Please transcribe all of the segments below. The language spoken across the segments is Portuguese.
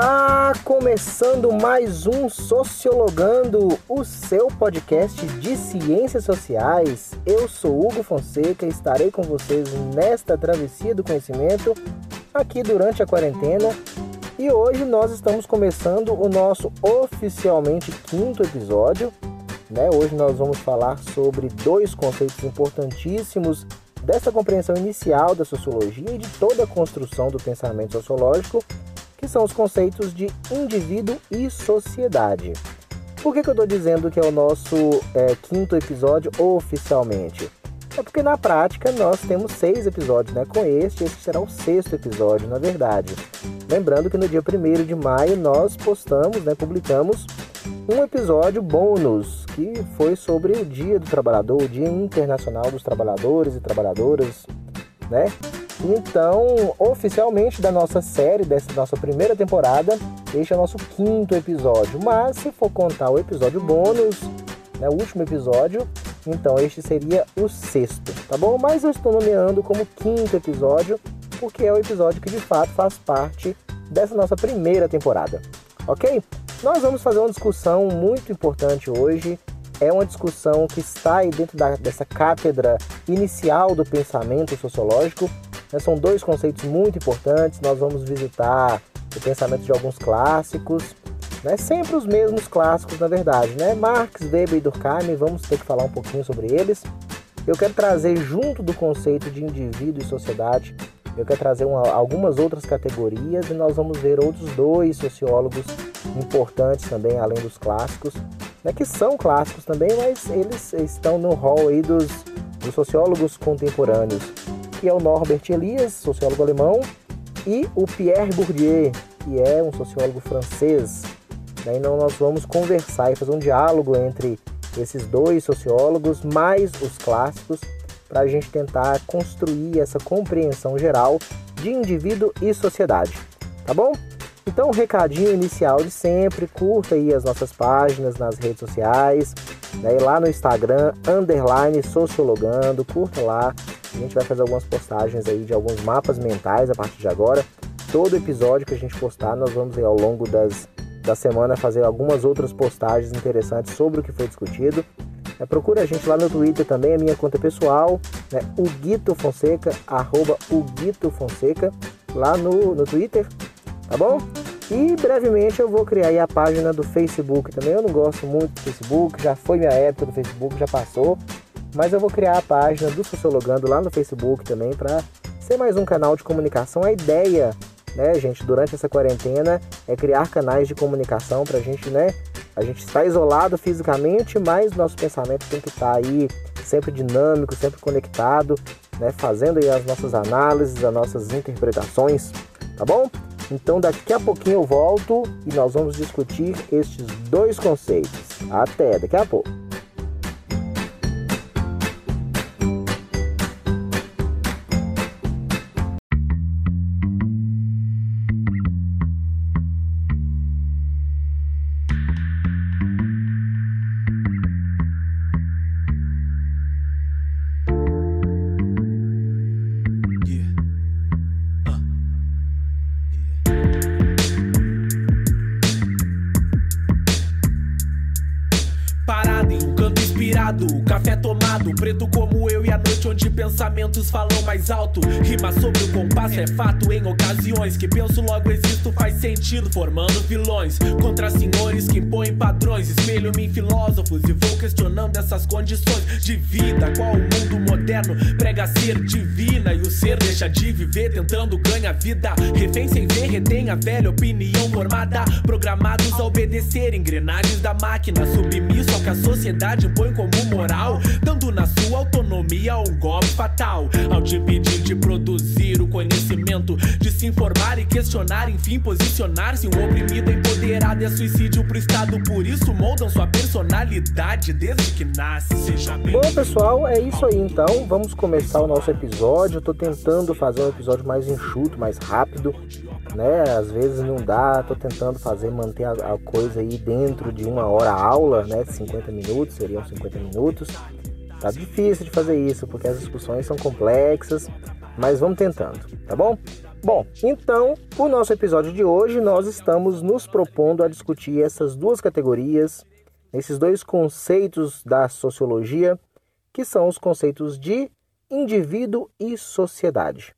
Está começando mais um Sociologando, o seu podcast de ciências sociais. Eu sou Hugo Fonseca e estarei com vocês nesta travessia do conhecimento aqui durante a quarentena. E hoje nós estamos começando o nosso oficialmente quinto episódio. Né? Hoje nós vamos falar sobre dois conceitos importantíssimos dessa compreensão inicial da sociologia e de toda a construção do pensamento sociológico que são os conceitos de indivíduo e sociedade. Por que, que eu estou dizendo que é o nosso é, quinto episódio oficialmente? É porque na prática nós temos seis episódios, né? Com este, esse será o sexto episódio, na verdade. Lembrando que no dia 1 de maio nós postamos, né, publicamos um episódio bônus que foi sobre o Dia do Trabalhador, o Dia Internacional dos Trabalhadores e Trabalhadoras, né? Então, oficialmente da nossa série, dessa nossa primeira temporada, este é o nosso quinto episódio. Mas se for contar o episódio bônus, né, o último episódio, então este seria o sexto, tá bom? Mas eu estou nomeando como quinto episódio, porque é o episódio que de fato faz parte dessa nossa primeira temporada, ok? Nós vamos fazer uma discussão muito importante hoje. É uma discussão que está aí dentro da, dessa cátedra inicial do pensamento sociológico, né, são dois conceitos muito importantes. Nós vamos visitar o pensamento de alguns clássicos, né, sempre os mesmos clássicos, na verdade, né? Marx, Weber e Durkheim, vamos ter que falar um pouquinho sobre eles. Eu quero trazer, junto do conceito de indivíduo e sociedade, eu quero trazer uma, algumas outras categorias e nós vamos ver outros dois sociólogos importantes também, além dos clássicos, né, que são clássicos também, mas eles estão no hall aí dos, dos sociólogos contemporâneos que é o Norbert Elias, sociólogo alemão, e o Pierre Bourdieu, que é um sociólogo francês. Então nós vamos conversar e fazer um diálogo entre esses dois sociólogos, mais os clássicos, para a gente tentar construir essa compreensão geral de indivíduo e sociedade. Tá bom? Então, o recadinho inicial de sempre, curta aí as nossas páginas nas redes sociais, né? lá no Instagram, underline sociologando, curta lá, a gente vai fazer algumas postagens aí de alguns mapas mentais a partir de agora. Todo episódio que a gente postar, nós vamos aí, ao longo das, da semana fazer algumas outras postagens interessantes sobre o que foi discutido. É, procura a gente lá no Twitter também, a minha conta pessoal, né, o Fonseca, arroba o Fonseca, lá no, no Twitter, tá bom? E brevemente eu vou criar a página do Facebook também. Eu não gosto muito do Facebook, já foi minha época do Facebook, já passou. Mas eu vou criar a página do Sociologando lá no Facebook também para ser mais um canal de comunicação. A ideia, né, gente, durante essa quarentena é criar canais de comunicação para a gente, né? A gente está isolado fisicamente, mas nosso pensamento tem que estar tá aí sempre dinâmico, sempre conectado, né? Fazendo aí as nossas análises, as nossas interpretações, tá bom? Então daqui a pouquinho eu volto e nós vamos discutir estes dois conceitos. Até daqui a pouco. café tomado pensamentos falam mais alto. Rima sobre o compasso é fato em ocasiões que penso logo existo faz sentido formando vilões contra senhores que impõem padrões. Espelho-me em filósofos e vou questionando essas condições de vida. Qual o mundo moderno prega ser divina e o ser deixa de viver tentando ganhar vida. Refém sem ver retém a velha opinião formada, programados a obedecer engrenagens da máquina, submisso ao que a sociedade impõe como moral, na sua autonomia um golpe fatal ao te pedir de produzir o conhecimento, de se informar e questionar, enfim, posicionar-se. Um oprimido empoderado é suicídio pro Estado, por isso moldam sua personalidade desde que nasce. Seja bem. Bom, pessoal, é isso aí então. Vamos começar o nosso episódio. Eu tô tentando fazer um episódio mais enxuto, mais rápido, né? Às vezes não dá, tô tentando fazer, manter a, a coisa aí dentro de uma hora aula, né? 50 minutos, seriam 50 minutos. Tá difícil de fazer isso, porque as discussões são complexas, mas vamos tentando, tá bom? Bom, então, o nosso episódio de hoje nós estamos nos propondo a discutir essas duas categorias, esses dois conceitos da sociologia, que são os conceitos de indivíduo e sociedade,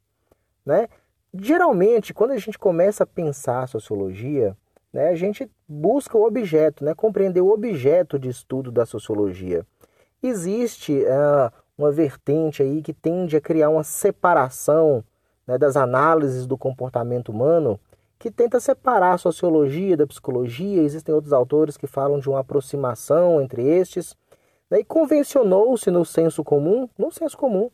né? Geralmente, quando a gente começa a pensar a sociologia, né, a gente busca o objeto, né, compreender o objeto de estudo da sociologia. Existe uh, uma vertente aí que tende a criar uma separação né, das análises do comportamento humano, que tenta separar a sociologia da psicologia. Existem outros autores que falam de uma aproximação entre estes. Né, e convencionou-se no senso comum, no senso comum,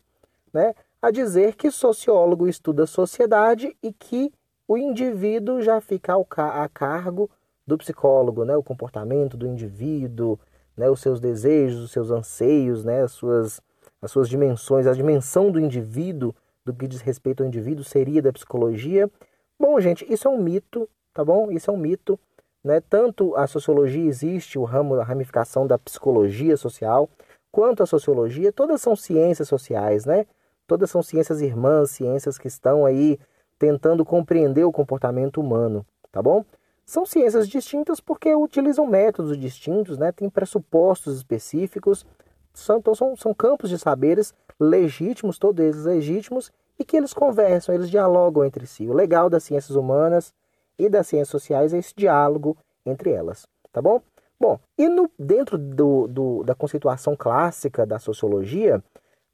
né, a dizer que sociólogo estuda sociedade e que o indivíduo já fica a cargo do psicólogo, né? o comportamento do indivíduo, né? os seus desejos, os seus anseios, né? as, suas, as suas dimensões, a dimensão do indivíduo, do que diz respeito ao indivíduo, seria da psicologia. Bom, gente, isso é um mito, tá bom? Isso é um mito. Né? Tanto a sociologia existe, o ramo, a ramificação da psicologia social, quanto a sociologia, todas são ciências sociais, né? Todas são ciências irmãs, ciências que estão aí tentando compreender o comportamento humano, tá bom? São ciências distintas porque utilizam métodos distintos, né? Tem pressupostos específicos, são, então são, são campos de saberes legítimos, todos eles legítimos, e que eles conversam, eles dialogam entre si. O legal das ciências humanas e das ciências sociais é esse diálogo entre elas, tá bom? Bom, e no, dentro do, do, da conceituação clássica da sociologia,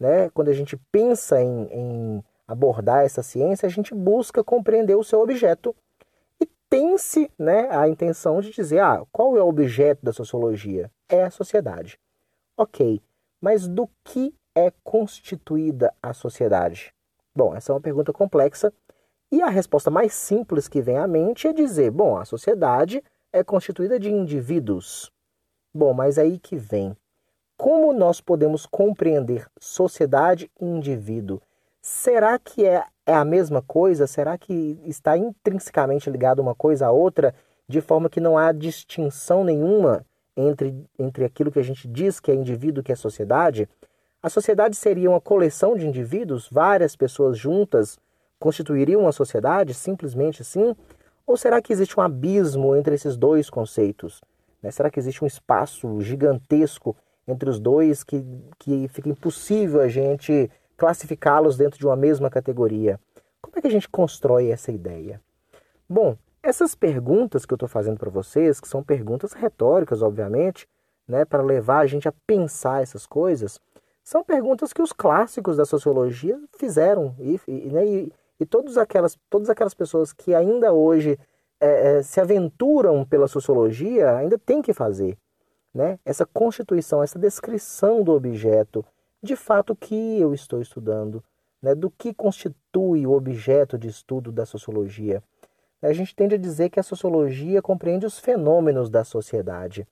né, quando a gente pensa em, em abordar essa ciência, a gente busca compreender o seu objeto tem-se né, a intenção de dizer ah, qual é o objeto da sociologia? É a sociedade. Ok, mas do que é constituída a sociedade? Bom, essa é uma pergunta complexa e a resposta mais simples que vem à mente é dizer: bom, a sociedade é constituída de indivíduos. Bom, mas aí que vem. Como nós podemos compreender sociedade e indivíduo? Será que é, é a mesma coisa? Será que está intrinsecamente ligado uma coisa à outra, de forma que não há distinção nenhuma entre, entre aquilo que a gente diz que é indivíduo e que é sociedade? A sociedade seria uma coleção de indivíduos, várias pessoas juntas constituiriam uma sociedade, simplesmente assim? Ou será que existe um abismo entre esses dois conceitos? Né? Será que existe um espaço gigantesco entre os dois que, que fica impossível a gente classificá-los dentro de uma mesma categoria. Como é que a gente constrói essa ideia? Bom, essas perguntas que eu estou fazendo para vocês, que são perguntas retóricas, obviamente, né, para levar a gente a pensar essas coisas, são perguntas que os clássicos da sociologia fizeram e, e, né, e, e todas, aquelas, todas aquelas pessoas que ainda hoje é, é, se aventuram pela sociologia ainda têm que fazer. Né? Essa constituição, essa descrição do objeto, de fato o que eu estou estudando, né? do que constitui o objeto de estudo da sociologia. A gente tende a dizer que a sociologia compreende os fenômenos da sociedade.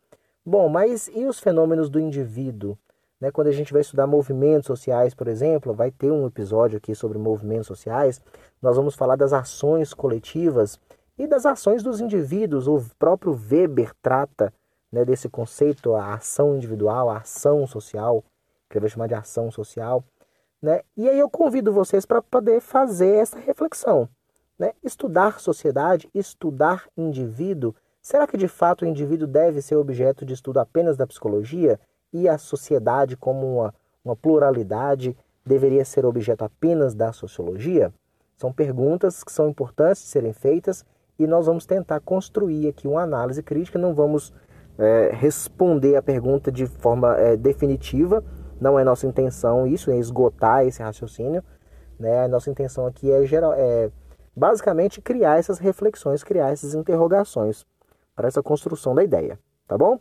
Bom, mas e os fenômenos do indivíduo? Né? Quando a gente vai estudar movimentos sociais, por exemplo, vai ter um episódio aqui sobre movimentos sociais, nós vamos falar das ações coletivas e das ações dos indivíduos. O próprio Weber trata né, desse conceito, a ação individual, a ação social que ele vai chamar de ação social. Né? E aí eu convido vocês para poder fazer essa reflexão. Né? Estudar sociedade, estudar indivíduo, será que de fato o indivíduo deve ser objeto de estudo apenas da psicologia e a sociedade como uma, uma pluralidade deveria ser objeto apenas da sociologia? São perguntas que são importantes de serem feitas e nós vamos tentar construir aqui uma análise crítica, não vamos é, responder a pergunta de forma é, definitiva, não é nossa intenção isso, é esgotar esse raciocínio. Né? A nossa intenção aqui é, geral, é basicamente criar essas reflexões, criar essas interrogações para essa construção da ideia, tá bom?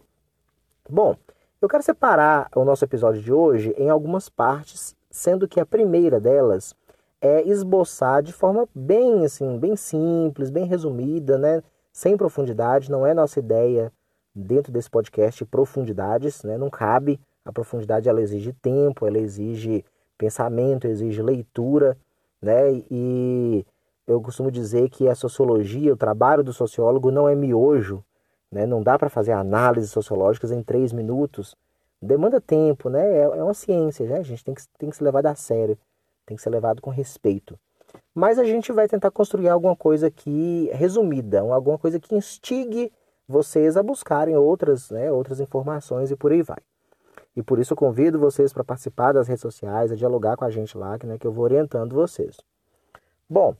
Bom, eu quero separar o nosso episódio de hoje em algumas partes, sendo que a primeira delas é esboçar de forma bem assim, bem simples, bem resumida, né? Sem profundidade, não é nossa ideia dentro desse podcast profundidades, né? Não cabe a profundidade ela exige tempo, ela exige pensamento, exige leitura, né? E eu costumo dizer que a sociologia, o trabalho do sociólogo não é miojo, né? Não dá para fazer análises sociológicas em três minutos. Demanda tempo, né? É, é uma ciência, né? A gente tem que, tem que se levar a sério. tem que ser levado com respeito. Mas a gente vai tentar construir alguma coisa aqui resumida, alguma coisa que instigue vocês a buscarem outras, né, outras informações e por aí vai. E por isso eu convido vocês para participar das redes sociais, a dialogar com a gente lá, né, que eu vou orientando vocês. Bom,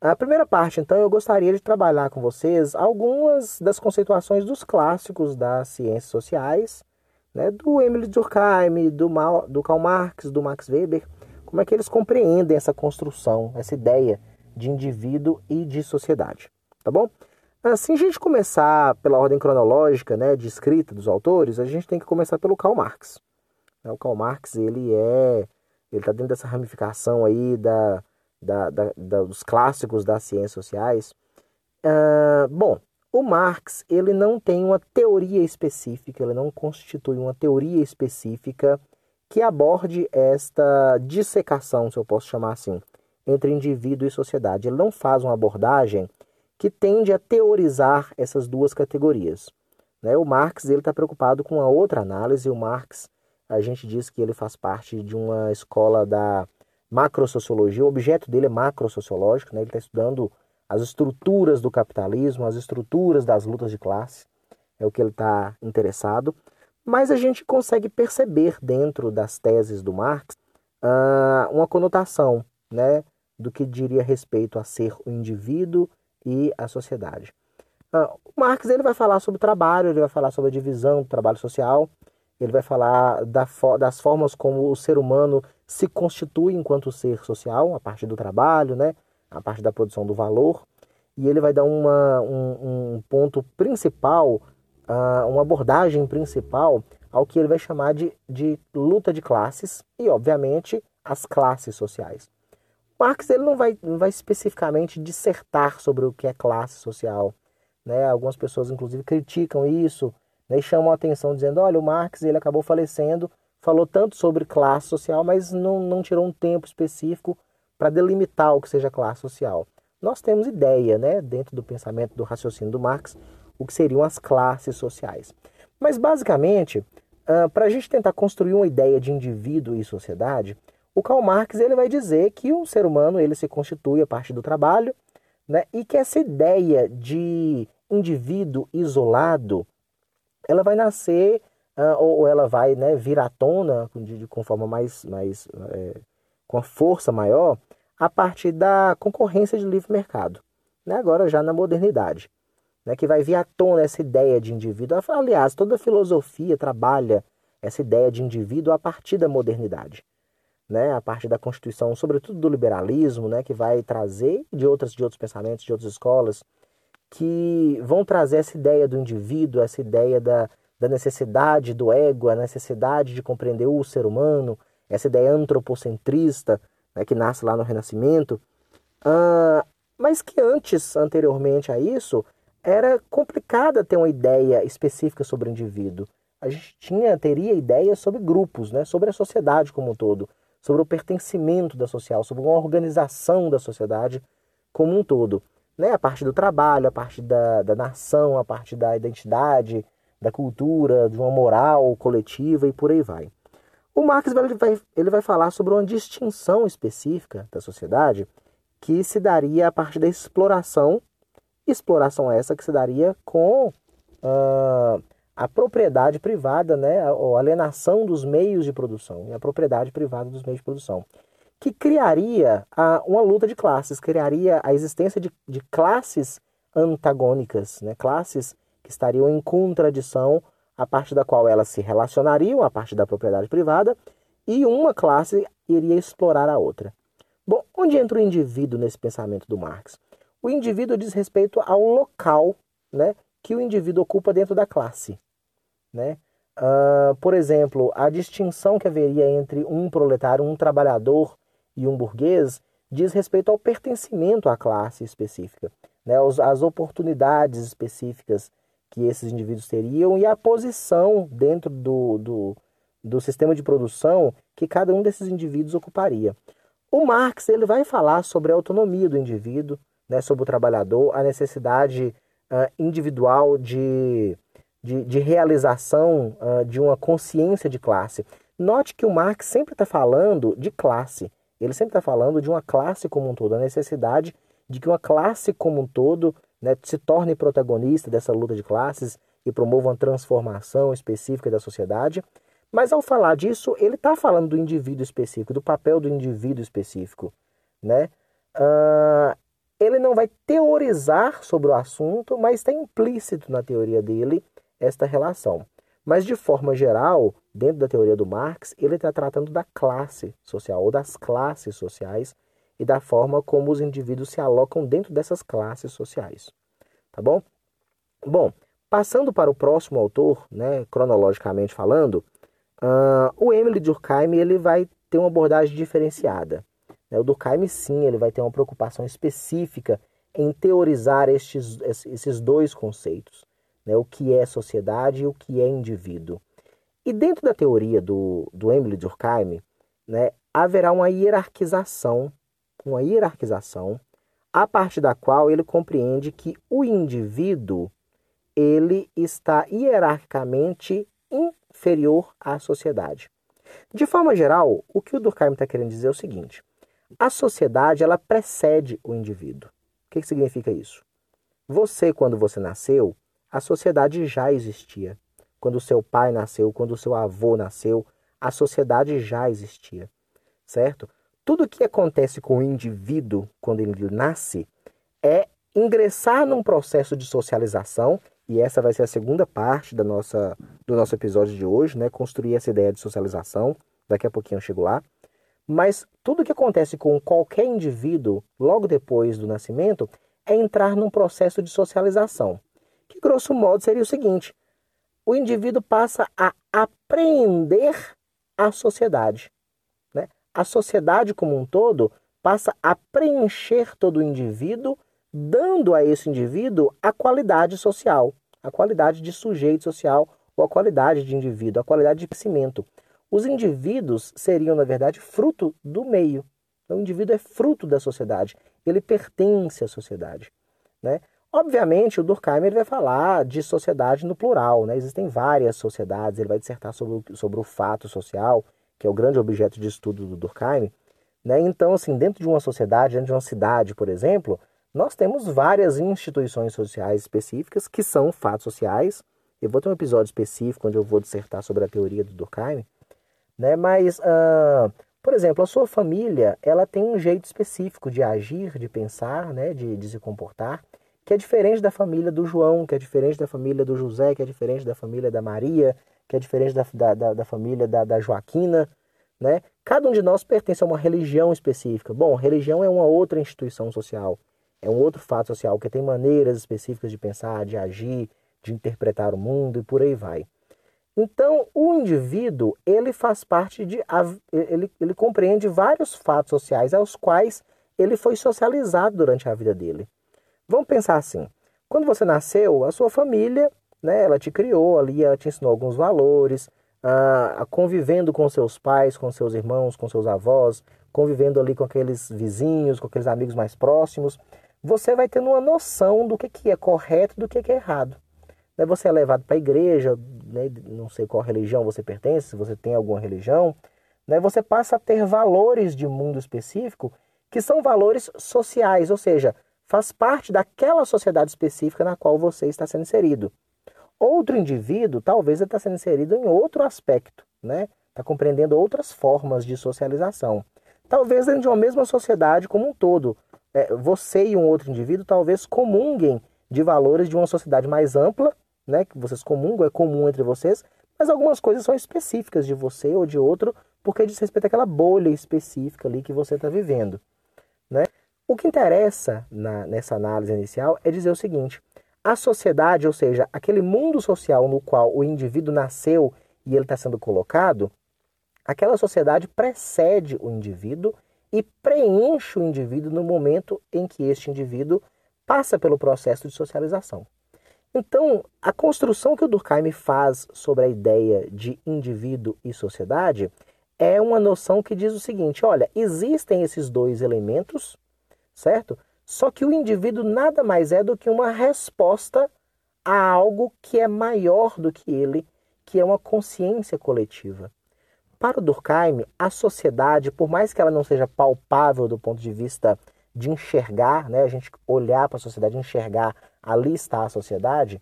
a primeira parte, então, eu gostaria de trabalhar com vocês algumas das conceituações dos clássicos das ciências sociais, né, do Emile Durkheim, do, Mal, do Karl Marx, do Max Weber, como é que eles compreendem essa construção, essa ideia de indivíduo e de sociedade, tá bom? Assim, a gente começar pela ordem cronológica, né, de escrita dos autores, a gente tem que começar pelo Karl Marx. Né, o Karl Marx, ele é, ele está dentro dessa ramificação aí da, da, da, da, dos clássicos das ciências sociais. Uh, bom, o Marx, ele não tem uma teoria específica, ele não constitui uma teoria específica que aborde esta dissecação, se eu posso chamar assim, entre indivíduo e sociedade. Ele não faz uma abordagem que tende a teorizar essas duas categorias. Né? O Marx ele está preocupado com a outra análise. O Marx, a gente diz que ele faz parte de uma escola da macrosociologia. O objeto dele é macrosociológico. Né? Ele está estudando as estruturas do capitalismo, as estruturas das lutas de classe. É o que ele está interessado. Mas a gente consegue perceber dentro das teses do Marx uh, uma conotação né, do que diria respeito a ser o indivíduo e a sociedade. Uh, o Marx ele vai falar sobre trabalho, ele vai falar sobre a divisão do trabalho social, ele vai falar da, das formas como o ser humano se constitui enquanto ser social, a partir do trabalho, né, a partir da produção do valor, e ele vai dar uma, um, um ponto principal, uh, uma abordagem principal ao que ele vai chamar de, de luta de classes e, obviamente, as classes sociais. Marx ele não vai, não vai especificamente dissertar sobre o que é classe social. Né? Algumas pessoas, inclusive, criticam isso né? e chamam a atenção dizendo, olha, o Marx ele acabou falecendo, falou tanto sobre classe social, mas não, não tirou um tempo específico para delimitar o que seja classe social. Nós temos ideia, né, dentro do pensamento, do raciocínio do Marx, o que seriam as classes sociais. Mas, basicamente, para a gente tentar construir uma ideia de indivíduo e sociedade, o Karl Marx ele vai dizer que o ser humano ele se constitui a partir do trabalho, né, e que essa ideia de indivíduo isolado, ela vai nascer uh, ou ela vai né, vir à tona de, com forma mais, mais é, com a força maior a partir da concorrência de livre mercado, né, agora já na modernidade, né, que vai vir à tona essa ideia de indivíduo. Aliás, toda filosofia trabalha essa ideia de indivíduo a partir da modernidade né, a partir da Constituição, sobretudo do liberalismo, né, que vai trazer de outras de outros pensamentos, de outras escolas, que vão trazer essa ideia do indivíduo, essa ideia da, da necessidade do ego, a necessidade de compreender o ser humano, essa ideia antropocentrista, né, que nasce lá no Renascimento, uh, mas que antes, anteriormente a isso, era complicada ter uma ideia específica sobre o indivíduo. A gente tinha, teria ideias sobre grupos, né, sobre a sociedade como um todo sobre o pertencimento da social, sobre uma organização da sociedade como um todo. Né? A parte do trabalho, a parte da, da nação, a parte da identidade, da cultura, de uma moral coletiva e por aí vai. O Marx vai, ele vai falar sobre uma distinção específica da sociedade que se daria a partir da exploração, exploração essa que se daria com uh, a propriedade privada, né, a alienação dos meios de produção, a propriedade privada dos meios de produção, que criaria a, uma luta de classes, criaria a existência de, de classes antagônicas, né, classes que estariam em contradição, a parte da qual elas se relacionariam, a parte da propriedade privada, e uma classe iria explorar a outra. Bom, onde entra o indivíduo nesse pensamento do Marx? O indivíduo diz respeito ao local né, que o indivíduo ocupa dentro da classe. Né? Uh, por exemplo, a distinção que haveria entre um proletário, um trabalhador e um burguês diz respeito ao pertencimento à classe específica, né? as oportunidades específicas que esses indivíduos teriam e a posição dentro do, do, do sistema de produção que cada um desses indivíduos ocuparia. O Marx ele vai falar sobre a autonomia do indivíduo, né, sobre o trabalhador, a necessidade uh, individual de de, de realização uh, de uma consciência de classe. Note que o Marx sempre está falando de classe. Ele sempre está falando de uma classe como um todo, a necessidade de que uma classe como um todo né, se torne protagonista dessa luta de classes e promova uma transformação específica da sociedade. Mas ao falar disso, ele está falando do indivíduo específico, do papel do indivíduo específico. Né? Uh, ele não vai teorizar sobre o assunto, mas está implícito na teoria dele esta relação. Mas de forma geral, dentro da teoria do Marx, ele está tratando da classe social ou das classes sociais e da forma como os indivíduos se alocam dentro dessas classes sociais. Tá bom? Bom, passando para o próximo autor, né, cronologicamente falando, uh, o Emily Durkheim ele vai ter uma abordagem diferenciada. Né? O Durkheim, sim, ele vai ter uma preocupação específica em teorizar estes, esses dois conceitos, né? o que é sociedade e o que é indivíduo. E dentro da teoria do, do Emily Durkheim, né, haverá uma hierarquização uma hierarquização a partir da qual ele compreende que o indivíduo ele está hierarquicamente inferior à sociedade. De forma geral, o que o Durkheim está querendo dizer é o seguinte: a sociedade ela precede o indivíduo. O que, que significa isso? Você, quando você nasceu, a sociedade já existia. Quando seu pai nasceu, quando seu avô nasceu, a sociedade já existia, certo? Tudo que acontece com o indivíduo quando ele nasce é ingressar num processo de socialização, e essa vai ser a segunda parte da nossa, do nosso episódio de hoje, né? Construir essa ideia de socialização. Daqui a pouquinho eu chego lá. Mas tudo que acontece com qualquer indivíduo logo depois do nascimento é entrar num processo de socialização. Que grosso modo seria o seguinte: o indivíduo passa a apreender a sociedade a sociedade como um todo passa a preencher todo o indivíduo, dando a esse indivíduo a qualidade social, a qualidade de sujeito social ou a qualidade de indivíduo, a qualidade de crescimento. Os indivíduos seriam, na verdade, fruto do meio. Então, o indivíduo é fruto da sociedade, ele pertence à sociedade. Né? Obviamente, o Durkheim vai falar de sociedade no plural, né? existem várias sociedades, ele vai dissertar sobre o, sobre o fato social, que é o grande objeto de estudo do Durkheim, né? Então, assim, dentro de uma sociedade, dentro de uma cidade, por exemplo, nós temos várias instituições sociais específicas que são fatos sociais. Eu vou ter um episódio específico onde eu vou dissertar sobre a teoria do Durkheim, né? Mas, uh, por exemplo, a sua família, ela tem um jeito específico de agir, de pensar, né? De, de se comportar, que é diferente da família do João, que é diferente da família do José, que é diferente da família da Maria, que é diferente da, da, da família da, da Joaquina, né? Cada um de nós pertence a uma religião específica. Bom, religião é uma outra instituição social, é um outro fato social que tem maneiras específicas de pensar, de agir, de interpretar o mundo e por aí vai. Então, o indivíduo, ele faz parte de ele, ele compreende vários fatos sociais aos quais ele foi socializado durante a vida dele. Vamos pensar assim: quando você nasceu, a sua família né? Ela te criou ali, ela te ensinou alguns valores, ah, convivendo com seus pais, com seus irmãos, com seus avós, convivendo ali com aqueles vizinhos, com aqueles amigos mais próximos, você vai tendo uma noção do que, que é correto e do que, que é errado. Né? Você é levado para a igreja, né? não sei qual religião você pertence, se você tem alguma religião, né? você passa a ter valores de mundo específico que são valores sociais, ou seja, faz parte daquela sociedade específica na qual você está sendo inserido. Outro indivíduo, talvez está sendo inserido em outro aspecto, né? Está compreendendo outras formas de socialização. Talvez dentro de uma mesma sociedade como um todo. É, você e um outro indivíduo talvez comunguem de valores de uma sociedade mais ampla, né? Que vocês comungam, é comum entre vocês, mas algumas coisas são específicas de você ou de outro, porque diz respeito àquela bolha específica ali que você está vivendo. Né? O que interessa na, nessa análise inicial é dizer o seguinte: a sociedade, ou seja, aquele mundo social no qual o indivíduo nasceu e ele está sendo colocado, aquela sociedade precede o indivíduo e preenche o indivíduo no momento em que este indivíduo passa pelo processo de socialização. Então, a construção que o Durkheim faz sobre a ideia de indivíduo e sociedade é uma noção que diz o seguinte: olha, existem esses dois elementos, certo? Só que o indivíduo nada mais é do que uma resposta a algo que é maior do que ele, que é uma consciência coletiva. Para o Durkheim, a sociedade, por mais que ela não seja palpável do ponto de vista de enxergar, né, a gente olhar para a sociedade, enxergar, ali está a sociedade,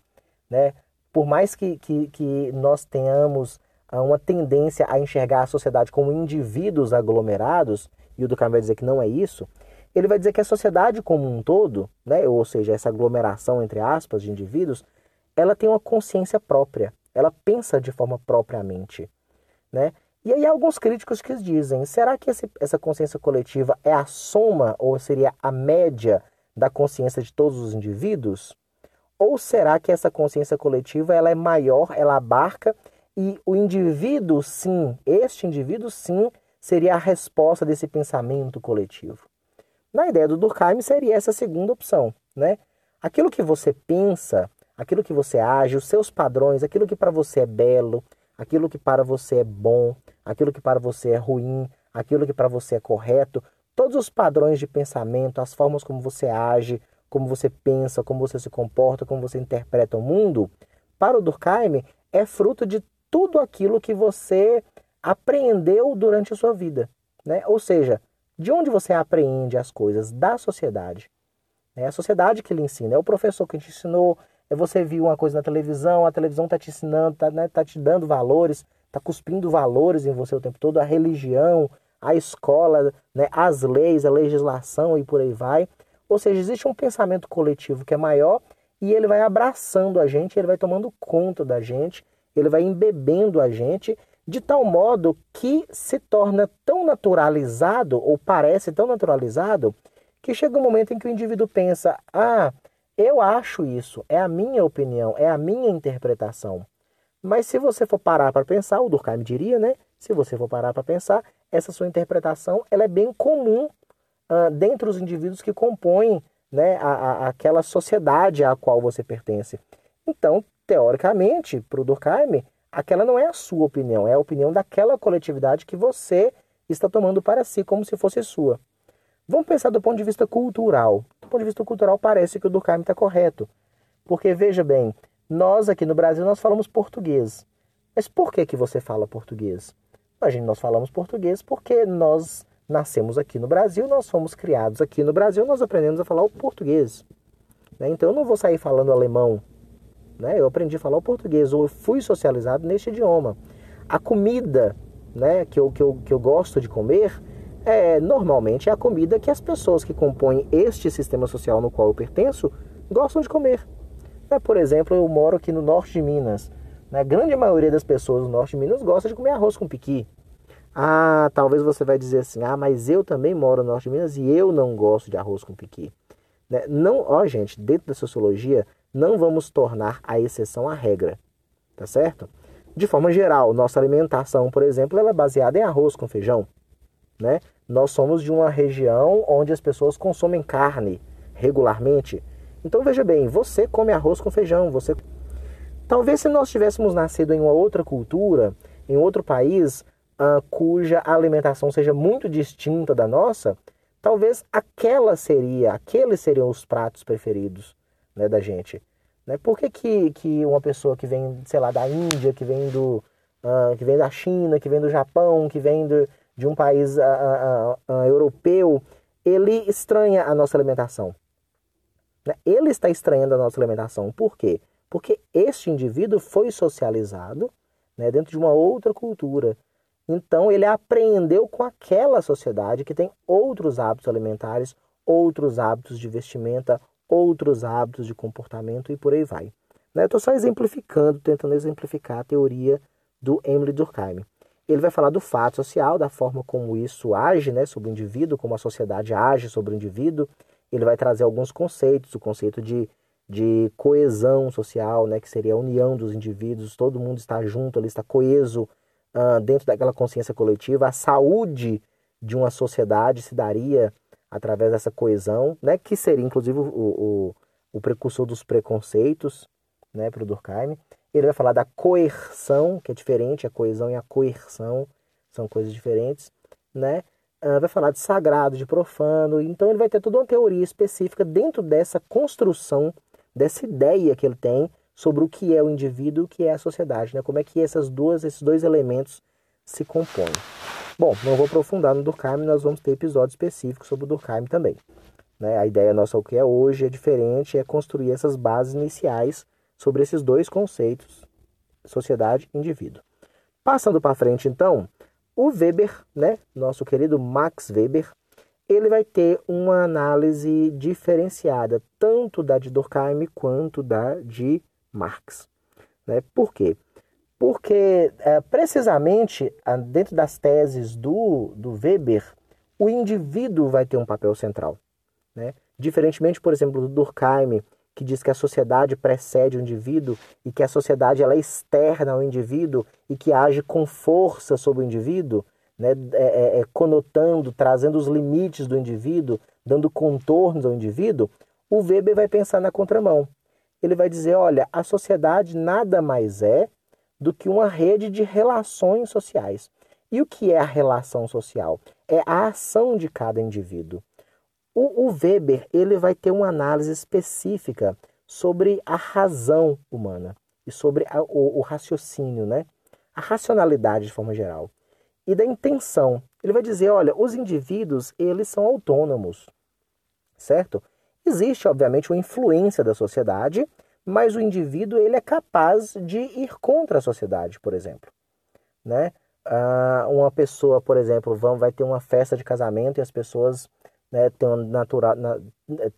né, por mais que, que, que nós tenhamos ah, uma tendência a enxergar a sociedade como indivíduos aglomerados, e o Durkheim vai dizer que não é isso, ele vai dizer que a sociedade como um todo, né, ou seja, essa aglomeração entre aspas de indivíduos, ela tem uma consciência própria, ela pensa de forma propriamente, né? E aí alguns críticos que dizem, será que esse, essa consciência coletiva é a soma ou seria a média da consciência de todos os indivíduos? Ou será que essa consciência coletiva ela é maior, ela abarca e o indivíduo sim, este indivíduo sim, seria a resposta desse pensamento coletivo? Na ideia do Durkheim seria essa segunda opção, né? Aquilo que você pensa, aquilo que você age, os seus padrões, aquilo que para você é belo, aquilo que para você é bom, aquilo que para você é ruim, aquilo que para você é correto, todos os padrões de pensamento, as formas como você age, como você pensa, como você se comporta, como você interpreta o mundo, para o Durkheim é fruto de tudo aquilo que você aprendeu durante a sua vida, né? Ou seja, de onde você aprende as coisas da sociedade. É a sociedade que lhe ensina, é o professor que te ensinou, é você viu uma coisa na televisão, a televisão está te ensinando, está né, tá te dando valores, está cuspindo valores em você o tempo todo, a religião, a escola, né, as leis, a legislação e por aí vai. Ou seja, existe um pensamento coletivo que é maior e ele vai abraçando a gente, ele vai tomando conta da gente, ele vai embebendo a gente de tal modo que se torna tão naturalizado, ou parece tão naturalizado, que chega um momento em que o indivíduo pensa: ah, eu acho isso, é a minha opinião, é a minha interpretação. Mas se você for parar para pensar, o Durkheim diria, né? Se você for parar para pensar, essa sua interpretação ela é bem comum uh, dentre os indivíduos que compõem né, a, a, aquela sociedade à qual você pertence. Então, teoricamente, para o Durkheim, aquela não é a sua opinião, é a opinião daquela coletividade que você está tomando para si como se fosse sua. Vamos pensar do ponto de vista cultural. Do ponto de vista cultural, parece que o Durkheim está correto. Porque, veja bem, nós aqui no Brasil, nós falamos português. Mas por que, que você fala português? A gente, nós falamos português porque nós nascemos aqui no Brasil, nós fomos criados aqui no Brasil, nós aprendemos a falar o português. Né? Então, eu não vou sair falando alemão. Né? Eu aprendi a falar o português, ou eu fui socializado neste idioma. A comida né, que, eu, que, eu, que eu gosto de comer é normalmente é a comida que as pessoas que compõem este sistema social no qual eu pertenço gostam de comer. É, por exemplo, eu moro aqui no norte de Minas. Né? A grande maioria das pessoas no norte de Minas gosta de comer arroz com piqui. Ah, talvez você vai dizer assim, ah, mas eu também moro no norte de Minas e eu não gosto de arroz com piqui. Né? Não, ó, gente, dentro da sociologia, não vamos tornar a exceção a regra, tá certo? De forma geral, nossa alimentação, por exemplo, ela é baseada em arroz com feijão, né? Nós somos de uma região onde as pessoas consomem carne regularmente. Então veja bem, você come arroz com feijão, você Talvez se nós tivéssemos nascido em uma outra cultura, em outro país, uh, cuja alimentação seja muito distinta da nossa, talvez aquela seria, aqueles seriam os pratos preferidos né, da gente. Né? Por que, que, que uma pessoa que vem, sei lá, da Índia, que vem do uh, que vem da China, que vem do Japão, que vem do, de um país uh, europeu, ele estranha a nossa alimentação? Né? Ele está estranhando a nossa alimentação. Por quê? Porque este indivíduo foi socializado né, dentro de uma outra cultura. Então ele aprendeu com aquela sociedade que tem outros hábitos alimentares, outros hábitos de vestimenta, outros hábitos de comportamento e por aí vai. Né? Estou só exemplificando, tentando exemplificar a teoria do Emily Durkheim. Ele vai falar do fato social, da forma como isso age né, sobre o indivíduo, como a sociedade age sobre o indivíduo, ele vai trazer alguns conceitos, o conceito de, de coesão social, né, que seria a união dos indivíduos, todo mundo está junto ali, está coeso uh, dentro daquela consciência coletiva, a saúde de uma sociedade se daria através dessa coesão, né, que seria inclusive o, o, o precursor dos preconceitos né, para o Durkheim. Ele vai falar da coerção, que é diferente, a coesão e a coerção são coisas diferentes, né? uh, vai falar de sagrado, de profano, então ele vai ter toda uma teoria específica dentro dessa construção, dessa ideia que ele tem sobre o que é o indivíduo e o que é a sociedade, né? Como é que essas duas, esses dois elementos se compõe. Bom, não vou aprofundar no Durkheim, nós vamos ter episódios específicos sobre o Durkheim também. Né? A ideia nossa, o que é hoje, é diferente, é construir essas bases iniciais sobre esses dois conceitos, sociedade e indivíduo. Passando para frente, então, o Weber, né, nosso querido Max Weber, ele vai ter uma análise diferenciada, tanto da de Durkheim quanto da de Marx. Né? Por quê? Porque, é, precisamente, dentro das teses do, do Weber, o indivíduo vai ter um papel central. Né? Diferentemente, por exemplo, do Durkheim, que diz que a sociedade precede o indivíduo e que a sociedade ela é externa ao indivíduo e que age com força sobre o indivíduo, né? É, é, é, conotando, trazendo os limites do indivíduo, dando contornos ao indivíduo, o Weber vai pensar na contramão. Ele vai dizer: olha, a sociedade nada mais é do que uma rede de relações sociais. E o que é a relação social? É a ação de cada indivíduo. O, Weber ele vai ter uma análise específica sobre a razão humana e sobre a, o, o raciocínio, né? a racionalidade de forma geral e da intenção. Ele vai dizer, olha, os indivíduos eles são autônomos, certo? Existe obviamente uma influência da sociedade, mas o indivíduo ele é capaz de ir contra a sociedade, por exemplo, né? Ah, uma pessoa, por exemplo, vão, vai ter uma festa de casamento e as pessoas né, natural, na,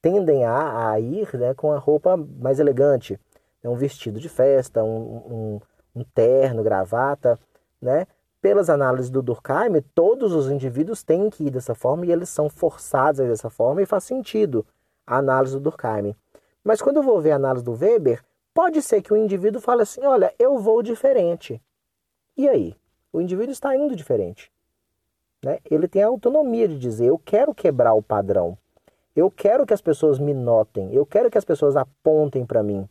tendem a, a ir né, com a roupa mais elegante. Né, um vestido de festa, um, um, um terno, gravata. Né? Pelas análises do Durkheim, todos os indivíduos têm que ir dessa forma e eles são forçados a ir dessa forma e faz sentido a análise do Durkheim. Mas quando eu vou ver a análise do Weber, pode ser que o indivíduo fale assim: olha, eu vou diferente. E aí? O indivíduo está indo diferente. Né? Ele tem a autonomia de dizer: eu quero quebrar o padrão. Eu quero que as pessoas me notem. Eu quero que as pessoas apontem para mim.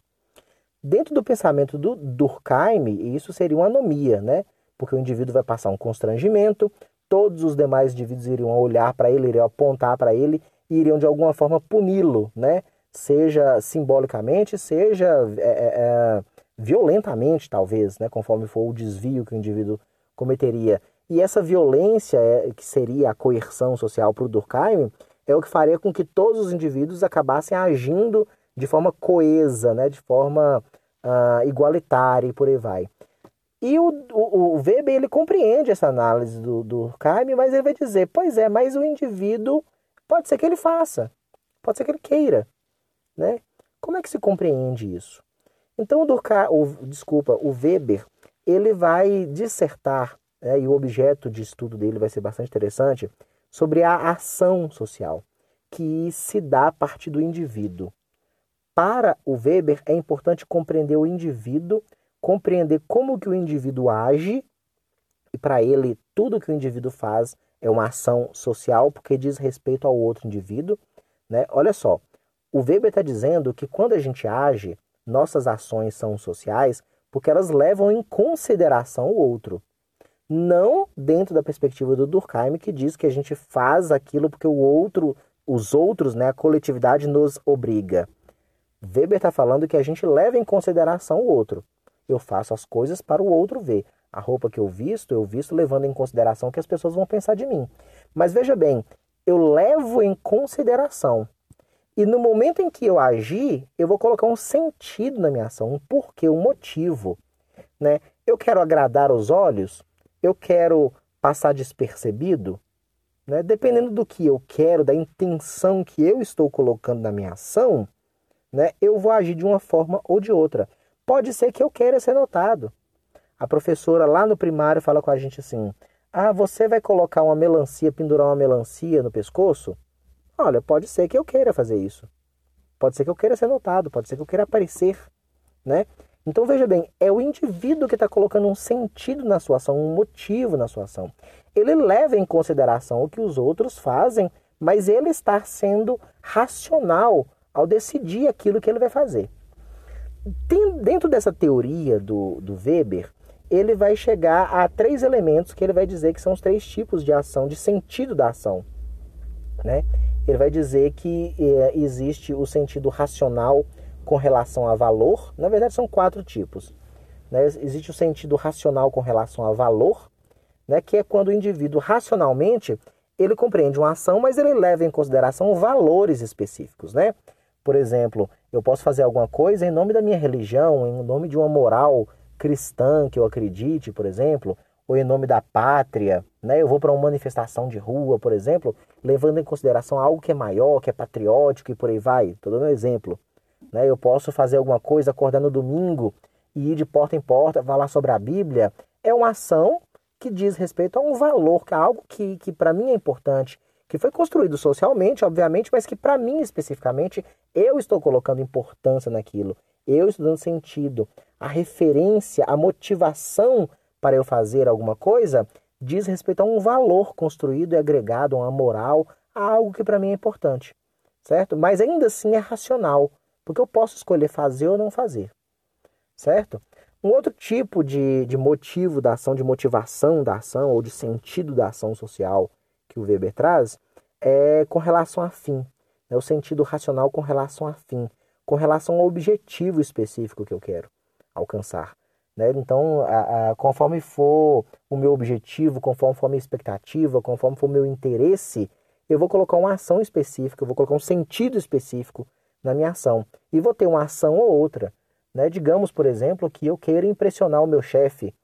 Dentro do pensamento do Durkheim, isso seria uma anomia, né? Porque o indivíduo vai passar um constrangimento, todos os demais indivíduos iriam olhar para ele, iriam apontar para ele e iriam de alguma forma puni-lo, né? Seja simbolicamente, seja é, é, é, violentamente, talvez, né? Conforme for o desvio que o indivíduo cometeria. E essa violência, é, que seria a coerção social para o Durkheim, é o que faria com que todos os indivíduos acabassem agindo de forma coesa, né? de forma uh, igualitária e por aí vai. E o, o, o, Weber ele compreende essa análise do, do Durkheim, mas ele vai dizer, pois é, mas o indivíduo pode ser que ele faça, pode ser que ele queira. Né? Como é que se compreende isso? Então o Durkheim, o, desculpa, o Weber, ele vai dissertar né, e o objeto de estudo dele vai ser bastante interessante, sobre a ação social, que se dá a partir do indivíduo. Para o Weber, é importante compreender o indivíduo, compreender como que o indivíduo age, e para ele, tudo que o indivíduo faz é uma ação social, porque diz respeito ao outro indivíduo. Né? Olha só, o Weber está dizendo que quando a gente age, nossas ações são sociais porque elas levam em consideração o outro não dentro da perspectiva do Durkheim, que diz que a gente faz aquilo porque o outro, os outros, né, a coletividade nos obriga. Weber está falando que a gente leva em consideração o outro. Eu faço as coisas para o outro ver. A roupa que eu visto, eu visto levando em consideração o que as pessoas vão pensar de mim. Mas veja bem, eu levo em consideração. E no momento em que eu agir, eu vou colocar um sentido na minha ação, um porquê, um motivo. Né? Eu quero agradar os olhos, eu quero passar despercebido, né? dependendo do que eu quero, da intenção que eu estou colocando na minha ação, né? eu vou agir de uma forma ou de outra. Pode ser que eu queira ser notado. A professora lá no primário fala com a gente assim: Ah, você vai colocar uma melancia, pendurar uma melancia no pescoço? Olha, pode ser que eu queira fazer isso. Pode ser que eu queira ser notado, pode ser que eu queira aparecer, né? Então veja bem, é o indivíduo que está colocando um sentido na sua ação, um motivo na sua ação. Ele leva em consideração o que os outros fazem, mas ele está sendo racional ao decidir aquilo que ele vai fazer. Tem, dentro dessa teoria do, do Weber, ele vai chegar a três elementos que ele vai dizer que são os três tipos de ação, de sentido da ação. Né? Ele vai dizer que é, existe o sentido racional, com relação a valor, na verdade são quatro tipos. Né? Existe o sentido racional com relação a valor, né, que é quando o indivíduo racionalmente ele compreende uma ação, mas ele leva em consideração valores específicos, né? Por exemplo, eu posso fazer alguma coisa em nome da minha religião, em nome de uma moral cristã que eu acredite, por exemplo, ou em nome da pátria, né? Eu vou para uma manifestação de rua, por exemplo, levando em consideração algo que é maior, que é patriótico e por aí vai. Estou dando um exemplo. Né? Eu posso fazer alguma coisa, acordar no domingo e ir de porta em porta, falar sobre a Bíblia. É uma ação que diz respeito a um valor, que é algo que, que para mim é importante, que foi construído socialmente, obviamente, mas que para mim especificamente eu estou colocando importância naquilo. Eu estou dando sentido. A referência, a motivação para eu fazer alguma coisa diz respeito a um valor construído e agregado a uma moral, a algo que para mim é importante, certo? Mas ainda assim é racional, porque eu posso escolher fazer ou não fazer, certo? Um outro tipo de, de motivo da ação, de motivação da ação ou de sentido da ação social que o Weber traz é com relação a fim, né? o sentido racional com relação a fim, com relação ao objetivo específico que eu quero alcançar. Né? Então, a, a, conforme for o meu objetivo, conforme for a minha expectativa, conforme for o meu interesse, eu vou colocar uma ação específica, eu vou colocar um sentido específico na minha ação. E vou ter uma ação ou outra. Né? Digamos, por exemplo, que eu queira impressionar o meu chefe.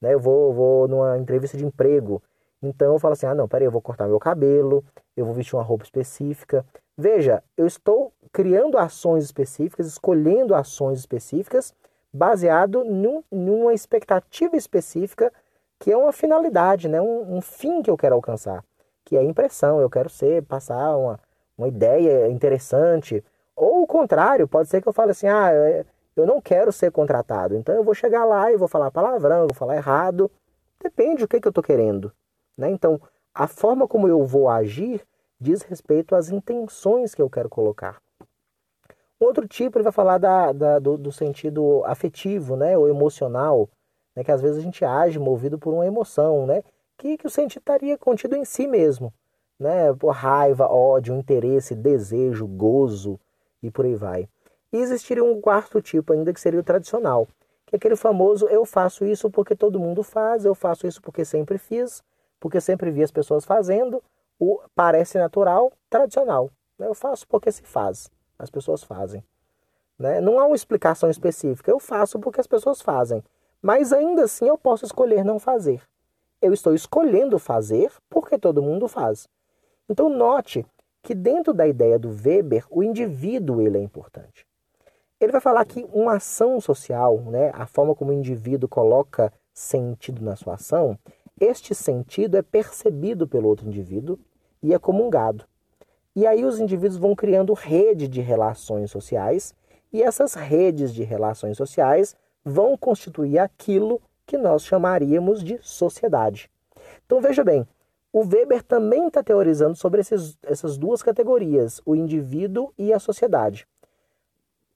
Né? Eu vou, vou numa entrevista de emprego. Então eu falo assim: ah, não, peraí, eu vou cortar meu cabelo, eu vou vestir uma roupa específica. Veja, eu estou criando ações específicas, escolhendo ações específicas baseado num, numa expectativa específica que é uma finalidade, né? Um, um, fim que eu quero alcançar, que é a impressão, eu quero ser, passar uma, uma ideia interessante, ou o contrário, pode ser que eu fale assim, ah, eu não quero ser contratado, então eu vou chegar lá e vou falar palavrão, vou falar errado, depende do que, que eu estou querendo, né? Então, a forma como eu vou agir diz respeito às intenções que eu quero colocar. Outro tipo, ele vai falar da, da do, do, sentido afetivo, né, ou emocional, né, que às vezes a gente age movido por uma emoção, né, que, que o sentido estaria contido em si mesmo, né, por raiva, ódio, interesse, desejo, gozo e por aí vai. E existiria um quarto tipo ainda que seria o tradicional, que é aquele famoso eu faço isso porque todo mundo faz, eu faço isso porque sempre fiz, porque sempre vi as pessoas fazendo, o parece natural, tradicional. Né? Eu faço porque se faz as pessoas fazem. Né? Não há uma explicação específica. Eu faço porque as pessoas fazem. Mas ainda assim eu posso escolher não fazer. Eu estou escolhendo fazer porque todo mundo faz. Então note que dentro da ideia do Weber, o indivíduo ele é importante. Ele vai falar que uma ação social, né, a forma como o indivíduo coloca sentido na sua ação, este sentido é percebido pelo outro indivíduo e é comungado. E aí os indivíduos vão criando rede de relações sociais, e essas redes de relações sociais vão constituir aquilo que nós chamaríamos de sociedade. Então veja bem, o Weber também está teorizando sobre esses, essas duas categorias, o indivíduo e a sociedade.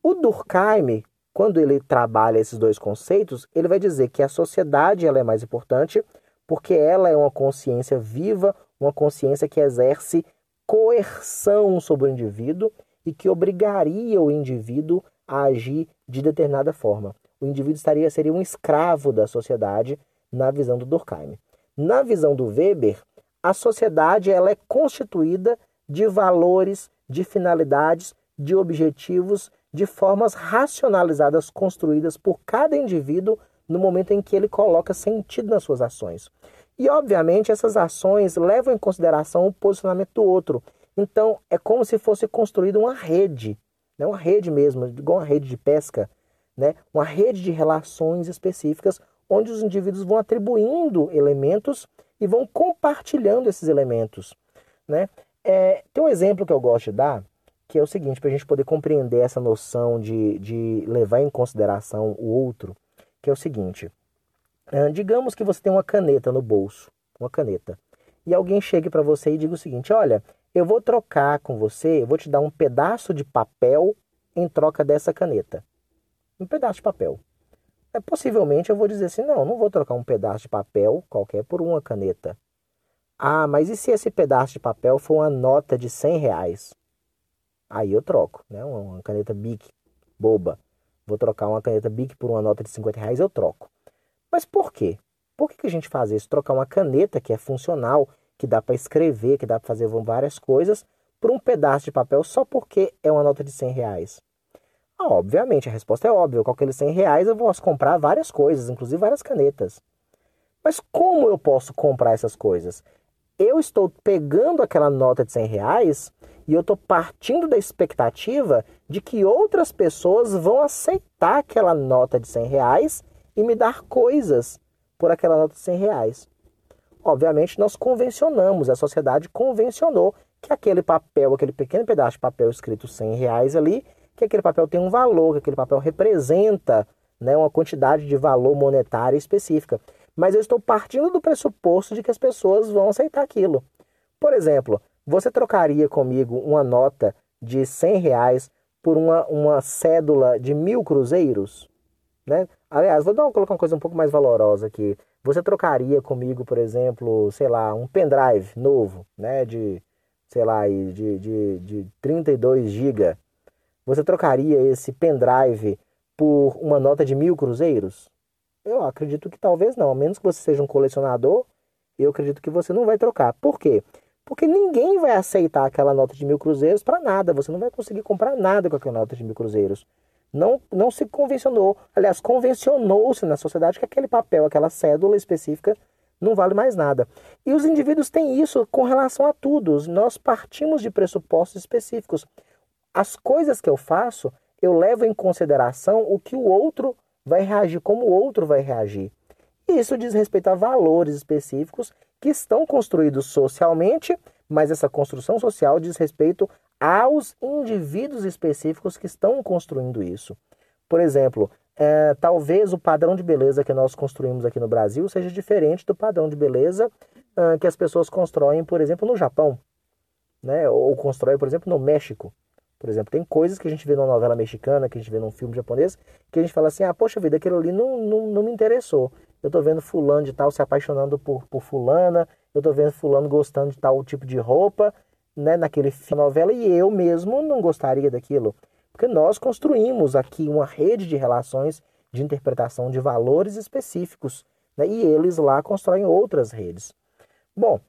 O Durkheim, quando ele trabalha esses dois conceitos, ele vai dizer que a sociedade ela é mais importante porque ela é uma consciência viva, uma consciência que exerce coerção sobre o indivíduo e que obrigaria o indivíduo a agir de determinada forma. O indivíduo estaria, seria um escravo da sociedade na visão do Durkheim. Na visão do Weber, a sociedade ela é constituída de valores, de finalidades, de objetivos, de formas racionalizadas construídas por cada indivíduo no momento em que ele coloca sentido nas suas ações. E, obviamente, essas ações levam em consideração o posicionamento do outro. Então, é como se fosse construída uma rede, né? uma rede mesmo, igual uma rede de pesca, né? uma rede de relações específicas, onde os indivíduos vão atribuindo elementos e vão compartilhando esses elementos. Né? É, tem um exemplo que eu gosto de dar, que é o seguinte, para a gente poder compreender essa noção de, de levar em consideração o outro, que é o seguinte. Uh, digamos que você tem uma caneta no bolso, uma caneta, e alguém chegue para você e diga o seguinte: olha, eu vou trocar com você, eu vou te dar um pedaço de papel em troca dessa caneta. Um pedaço de papel. É, possivelmente eu vou dizer assim: não, não vou trocar um pedaço de papel qualquer por uma caneta. Ah, mas e se esse pedaço de papel for uma nota de 100 reais? Aí eu troco, né? Uma caneta Bic boba. Vou trocar uma caneta Bic por uma nota de 50 reais, eu troco. Mas por quê? Por que, que a gente faz isso? Trocar uma caneta que é funcional, que dá para escrever, que dá para fazer várias coisas, por um pedaço de papel só porque é uma nota de 100 reais? Ah, obviamente, a resposta é óbvia. Com aqueles 100 reais eu posso comprar várias coisas, inclusive várias canetas. Mas como eu posso comprar essas coisas? Eu estou pegando aquela nota de 100 reais e eu estou partindo da expectativa de que outras pessoas vão aceitar aquela nota de 100 reais e me dar coisas por aquela nota de 100 reais. Obviamente, nós convencionamos, a sociedade convencionou que aquele papel, aquele pequeno pedaço de papel escrito 100 reais ali, que aquele papel tem um valor, que aquele papel representa né, uma quantidade de valor monetário específica. Mas eu estou partindo do pressuposto de que as pessoas vão aceitar aquilo. Por exemplo, você trocaria comigo uma nota de 100 reais por uma, uma cédula de mil cruzeiros? Né? Aliás, vou dar, colocar uma coisa um pouco mais valorosa aqui. Você trocaria comigo, por exemplo, sei lá, um pendrive novo, né, de, sei lá, de, de, de 32 GB você trocaria esse pendrive por uma nota de mil cruzeiros? Eu acredito que talvez não, a menos que você seja um colecionador, eu acredito que você não vai trocar. Por quê? Porque ninguém vai aceitar aquela nota de mil cruzeiros para nada. Você não vai conseguir comprar nada com aquela nota de mil cruzeiros. Não, não se convencionou, aliás, convencionou-se na sociedade que aquele papel, aquela cédula específica, não vale mais nada. E os indivíduos têm isso com relação a tudo. Nós partimos de pressupostos específicos as coisas que eu faço, eu levo em consideração o que o outro vai reagir, como o outro vai reagir. E isso diz respeito a valores específicos que estão construídos socialmente, mas essa construção social diz respeito aos indivíduos específicos que estão construindo isso. Por exemplo, é, talvez o padrão de beleza que nós construímos aqui no Brasil seja diferente do padrão de beleza é, que as pessoas constroem, por exemplo, no Japão, né? ou constroem, por exemplo, no México. Por exemplo, tem coisas que a gente vê numa novela mexicana, que a gente vê num filme japonês, que a gente fala assim, ah, poxa vida, aquilo ali não, não, não me interessou. Eu tô vendo fulano de tal se apaixonando por, por fulana, eu tô vendo fulano gostando de tal tipo de roupa, né, naquele filme, novela, e eu mesmo não gostaria daquilo. Porque nós construímos aqui uma rede de relações de interpretação de valores específicos, né, e eles lá constroem outras redes. Bom,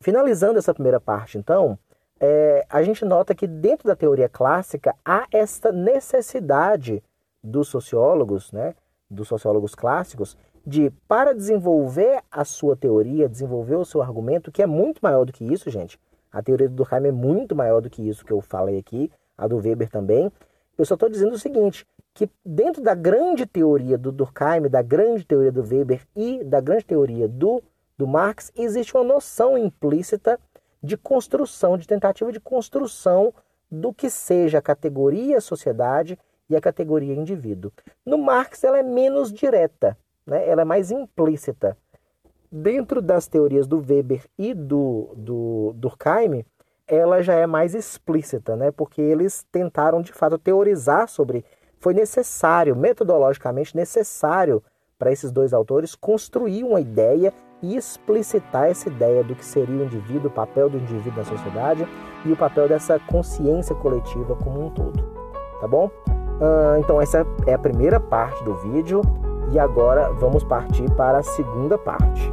finalizando essa primeira parte, então, é, a gente nota que dentro da teoria clássica há esta necessidade dos sociólogos, né, dos sociólogos clássicos, de, para desenvolver a sua teoria, desenvolver o seu argumento, que é muito maior do que isso, gente. A teoria do Durkheim é muito maior do que isso que eu falei aqui, a do Weber também. Eu só estou dizendo o seguinte, que dentro da grande teoria do Durkheim, da grande teoria do Weber e da grande teoria do, do Marx, existe uma noção implícita de construção, de tentativa de construção do que seja a categoria sociedade e a categoria indivíduo. No Marx ela é menos direta, né? ela é mais implícita. Dentro das teorias do Weber e do, do Durkheim, ela já é mais explícita, né? porque eles tentaram de fato teorizar sobre. Foi necessário, metodologicamente necessário, para esses dois autores construir uma ideia e explicitar essa ideia do que seria o indivíduo, o papel do indivíduo na sociedade e o papel dessa consciência coletiva como um todo. Tá bom? Então, essa é a primeira parte do vídeo e agora vamos partir para a segunda parte.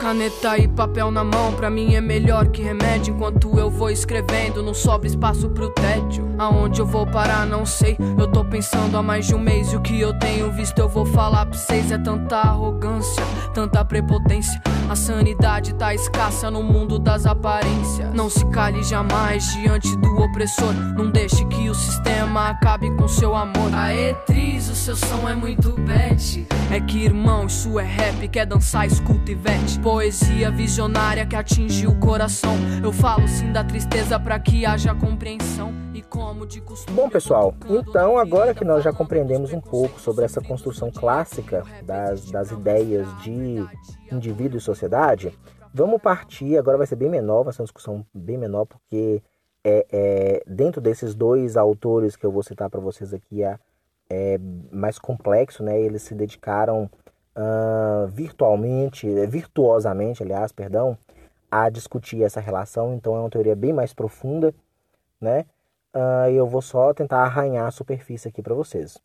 Caneta e papel na mão, pra mim é melhor que remédio. Enquanto eu vou escrevendo, não sobra espaço pro tédio. Aonde eu vou parar, não sei. Eu tô pensando há mais de um mês. E o que eu tenho visto, eu vou falar pra vocês. É tanta arrogância, tanta prepotência. A sanidade tá escassa no mundo das aparências. Não se cale jamais diante do opressor. Não deixe que o sistema acabe com seu amor. Aê, Tris, o seu som é muito bad. É que, irmão, isso é rap, quer dançar, escuta e vete poesia visionária que atinge o coração. Eu falo sim da tristeza para que haja compreensão. E como de costume. Bom, pessoal, então agora que nós já compreendemos um pouco sobre essa construção clássica das, das ideias de indivíduo e sociedade, vamos partir. Agora vai ser bem menor, vai ser uma discussão bem menor, porque é, é dentro desses dois autores que eu vou citar para vocês aqui é, é mais complexo, né? Eles se dedicaram uh, virtualmente, eh, virtuosamente, aliás, perdão, a discutir essa relação. Então é uma teoria bem mais profunda, né? Uh, eu vou só tentar arranhar a superfície aqui para vocês,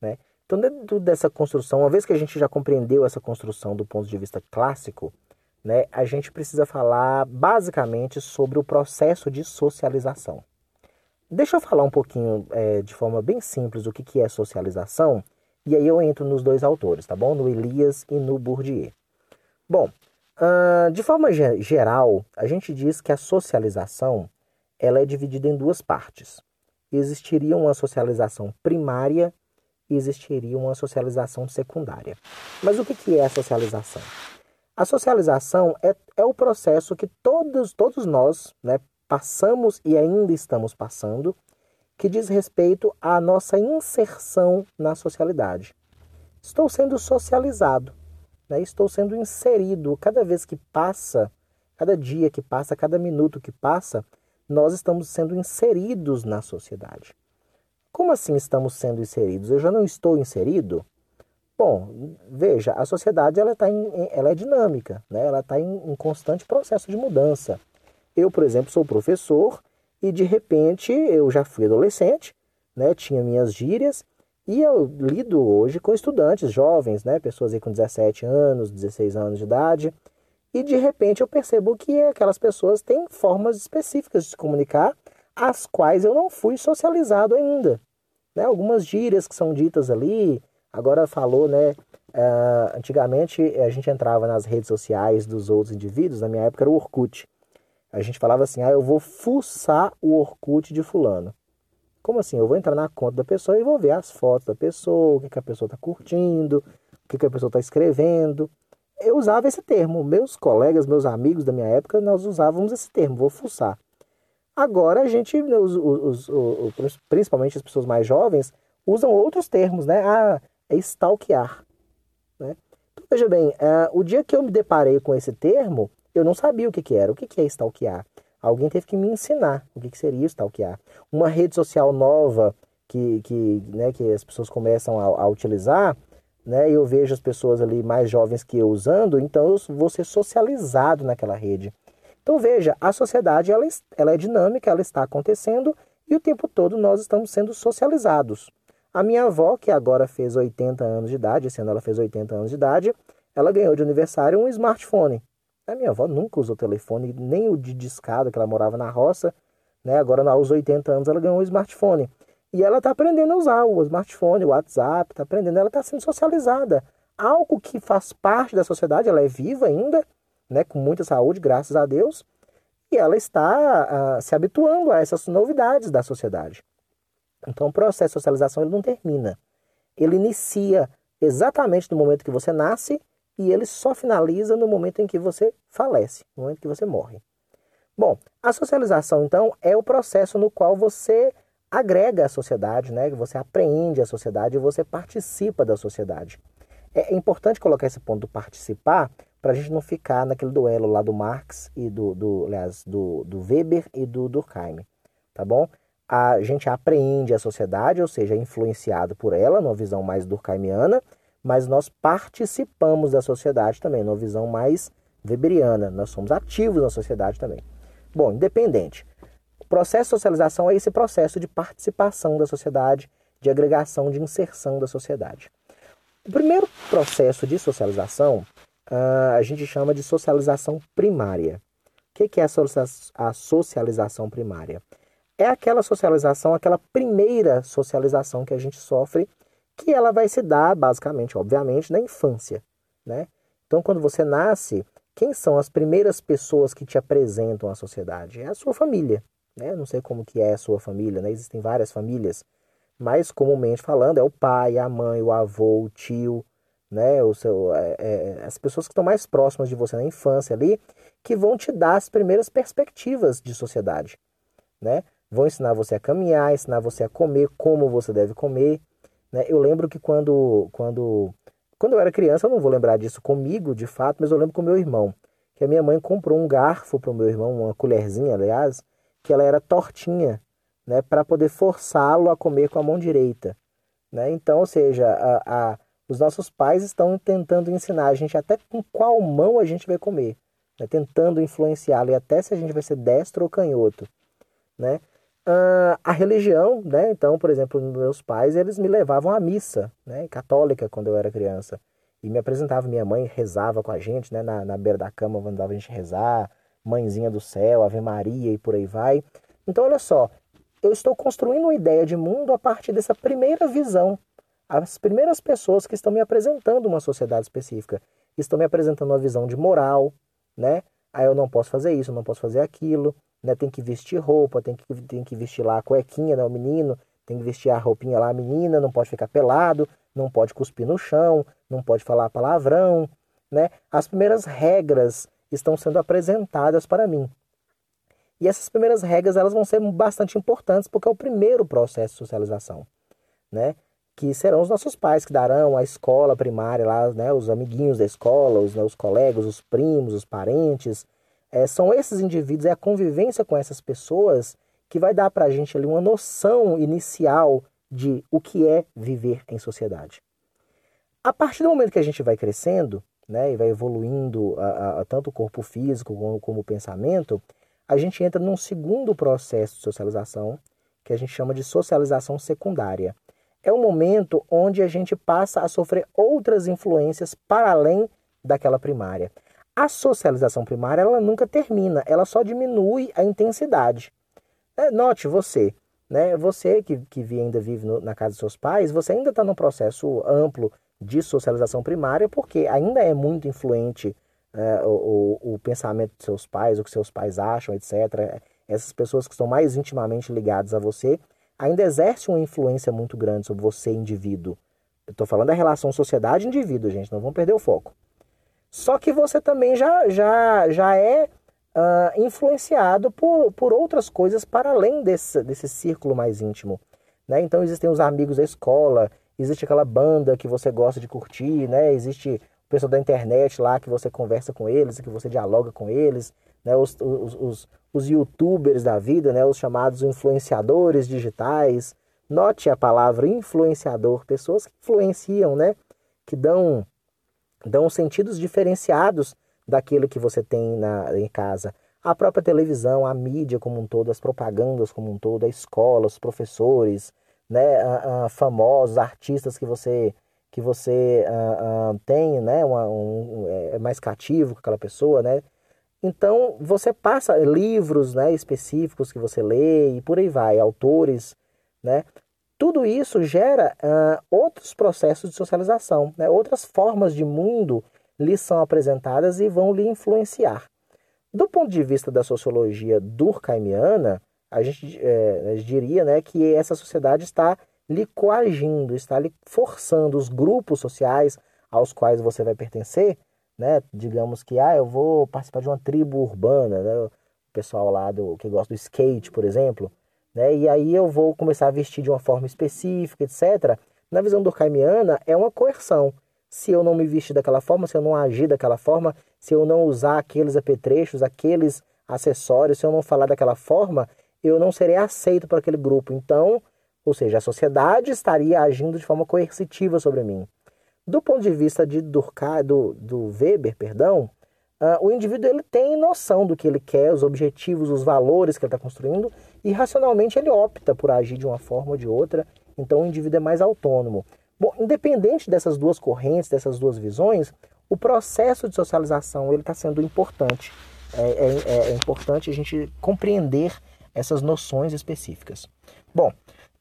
né? Então, dentro dessa construção, uma vez que a gente já compreendeu essa construção do ponto de vista clássico, né, a gente precisa falar basicamente sobre o processo de socialização. Deixa eu falar um pouquinho é, de forma bem simples o que, que é socialização, e aí eu entro nos dois autores, tá bom? No Elias e no Bourdieu. Bom, uh, de forma geral, a gente diz que a socialização ela é dividida em duas partes. Existiria uma socialização primária existiria uma socialização secundária. Mas o que, que é a socialização? A socialização é, é o processo que todos, todos nós né, passamos e ainda estamos passando, que diz respeito à nossa inserção na socialidade. Estou sendo socializado, né? estou sendo inserido. Cada vez que passa, cada dia que passa, cada minuto que passa, nós estamos sendo inseridos na sociedade. Como assim estamos sendo inseridos? Eu já não estou inserido? Bom, veja, a sociedade ela, tá em, ela é dinâmica, né? ela está em, em constante processo de mudança. Eu, por exemplo, sou professor e de repente eu já fui adolescente, né? tinha minhas gírias e eu lido hoje com estudantes jovens, né? pessoas aí com 17 anos, 16 anos de idade, e de repente eu percebo que aquelas pessoas têm formas específicas de se comunicar, as quais eu não fui socializado ainda. Né? Algumas gírias que são ditas ali, Agora falou, né? Uh, antigamente a gente entrava nas redes sociais dos outros indivíduos, na minha época era o Orkut. A gente falava assim, ah, eu vou fuçar o Orkut de fulano. Como assim? Eu vou entrar na conta da pessoa e vou ver as fotos da pessoa, o que, que a pessoa está curtindo, o que, que a pessoa está escrevendo. Eu usava esse termo. Meus colegas, meus amigos da minha época, nós usávamos esse termo, vou fuçar. Agora a gente, os, os, os, principalmente as pessoas mais jovens, usam outros termos, né? Ah, é stalkear. Né? Então, veja bem, uh, o dia que eu me deparei com esse termo, eu não sabia o que, que era. O que, que é stalkear? Alguém teve que me ensinar o que, que seria stalkear. Uma rede social nova que, que, né, que as pessoas começam a, a utilizar, né, eu vejo as pessoas ali mais jovens que eu usando, então eu vou ser socializado naquela rede. Então veja, a sociedade ela, ela é dinâmica, ela está acontecendo e o tempo todo nós estamos sendo socializados. A minha avó, que agora fez 80 anos de idade, esse ano ela fez 80 anos de idade, ela ganhou de aniversário um smartphone. A minha avó nunca usou telefone, nem o de discada, que ela morava na roça. Né? Agora, aos 80 anos, ela ganhou um smartphone. E ela está aprendendo a usar o smartphone, o WhatsApp, está aprendendo, ela está sendo socializada. Algo que faz parte da sociedade, ela é viva ainda, né? com muita saúde, graças a Deus, e ela está uh, se habituando a essas novidades da sociedade. Então, o processo de socialização ele não termina. Ele inicia exatamente no momento que você nasce e ele só finaliza no momento em que você falece, no momento que você morre. Bom, a socialização, então, é o processo no qual você agrega a sociedade, né? você apreende a sociedade você participa da sociedade. É importante colocar esse ponto do participar para a gente não ficar naquele duelo lá do Marx e do, do aliás, do, do Weber e do Durkheim, tá bom? a gente apreende a sociedade, ou seja, é influenciado por ela, numa visão mais durkheimiana, mas nós participamos da sociedade também, numa visão mais weberiana. Nós somos ativos na sociedade também. Bom, independente. O processo de socialização é esse processo de participação da sociedade, de agregação, de inserção da sociedade. O primeiro processo de socialização a gente chama de socialização primária. O que é a socialização primária? é aquela socialização, aquela primeira socialização que a gente sofre, que ela vai se dar, basicamente, obviamente, na infância, né? Então, quando você nasce, quem são as primeiras pessoas que te apresentam à sociedade? É a sua família, né? Não sei como que é a sua família, né? Existem várias famílias, mas comumente falando é o pai, a mãe, o avô, o tio, né? O seu, é, é, as pessoas que estão mais próximas de você na infância ali, que vão te dar as primeiras perspectivas de sociedade, né? Vão ensinar você a caminhar, ensinar você a comer, como você deve comer. Né? Eu lembro que quando, quando, quando eu era criança, eu não vou lembrar disso comigo, de fato, mas eu lembro com meu irmão, que a minha mãe comprou um garfo para o meu irmão, uma colherzinha, aliás, que ela era tortinha, né, para poder forçá-lo a comer com a mão direita. Né? Então, ou seja, a, a, os nossos pais estão tentando ensinar a gente até com qual mão a gente vai comer, né? tentando influenciá-lo e até se a gente vai ser destro ou canhoto. Né? uh, a religião, né? Então, por exemplo, meus pais, eles me levavam à missa, né? Católica, quando eu era criança. E me apresentavam, minha mãe rezava com a gente, né? Na, na beira da cama, mandava a gente rezar, mãezinha do céu, Ave Maria e por aí vai. Então, olha só, eu estou construindo uma ideia de mundo a partir dessa primeira visão. As primeiras pessoas que estão me apresentando uma sociedade específica estão me apresentando uma visão de moral, né? Aí eu não posso fazer isso, eu não posso fazer aquilo né? Tem que vestir roupa, tem que, tem que vestir lá a cuequinha, né? O menino, tem que vestir a roupinha lá, a menina, não pode ficar pelado, não pode cuspir no chão, não pode falar palavrão, né? As primeiras regras estão sendo apresentadas para mim. E essas primeiras regras elas vão ser bastante importantes porque é o primeiro processo de socialização, né? Que serão os nossos pais que darão a escola primária lá, né? Os amiguinhos da escola, os, né? os colegas, os primos, os parentes, é, são esses indivíduos, é a convivência com essas pessoas que vai dar para a gente ali uma noção inicial de o que é viver em sociedade. A partir do momento que a gente vai crescendo, né, e vai evoluindo a, a, tanto o corpo físico como, como o pensamento, a gente entra num segundo processo de socialização, que a gente chama de socialização secundária. É um momento onde a gente passa a sofrer outras influências para além daquela primária. A socialização primária ela nunca termina, ela só diminui a intensidade. É, note você, né? Você que, que ainda vive no, na casa dos seus pais, você ainda está num processo amplo de socialização primária, porque ainda é muito influente é, o, o, o, pensamento dos seus pais, o que seus pais acham, etc. Essas pessoas que estão mais intimamente ligadas a você ainda exercem uma influência muito grande sobre você, indivíduo. Eu estou falando da relação sociedade-indivíduo, gente, não vamos perder o foco. Só que você também já, já, já é uh, influenciado por, por outras coisas para além desse, desse círculo mais íntimo. Né? Então existem os amigos da escola, existe aquela banda que você gosta de curtir, né? existe o pessoal da internet lá que você conversa com eles, que você dialoga com eles, né? os, os, os, os youtubers da vida, né? os chamados influenciadores digitais. Note a palavra influenciador, pessoas que influenciam, né? que dão dão sentidos diferenciados daquilo que você tem na, em casa. A própria televisão, a mídia como um todo, as propagandas como um todo, a escola, os professores, né, a, a famosos artistas que você que você uh, uh, tem, né, uma, um, é mais cativo com aquela pessoa, né? Então você passa livros, né, específicos que você lê e por aí vai, autores, né? Tudo isso gera uh, outros processos de socialização, né? outras formas de mundo lhe são apresentadas e vão lhe influenciar. Do ponto de vista da sociologia durkheimiana, a gente, é, diria né, que essa sociedade está lhe coagindo, está lhe forçando os grupos sociais aos quais você vai pertencer, né? Digamos que ah, eu vou participar de uma tribo urbana, né? O pessoal lá do que gosta do skate, por exemplo, né? E aí eu vou começar a vestir de uma forma específica, etc. Na visão durkheimiana, é uma coerção. Se eu não me vestir daquela forma, se eu não agir daquela forma, se eu não usar aqueles apetrechos, aqueles acessórios, se eu não falar daquela forma, eu não serei aceito por aquele grupo. Então, ou seja, a sociedade estaria agindo de forma coercitiva sobre mim. Do ponto de vista de Durkheim, do, do Weber, perdão, Uh, o indivíduo ele tem noção do que ele quer, os objetivos, os valores que ele está construindo e racionalmente ele opta por agir de uma forma ou de outra. Então o indivíduo é mais autônomo. Bom, independente dessas duas correntes, dessas duas visões, o processo de socialização ele está sendo importante. É, é, é, é importante a gente compreender essas noções específicas. Bom,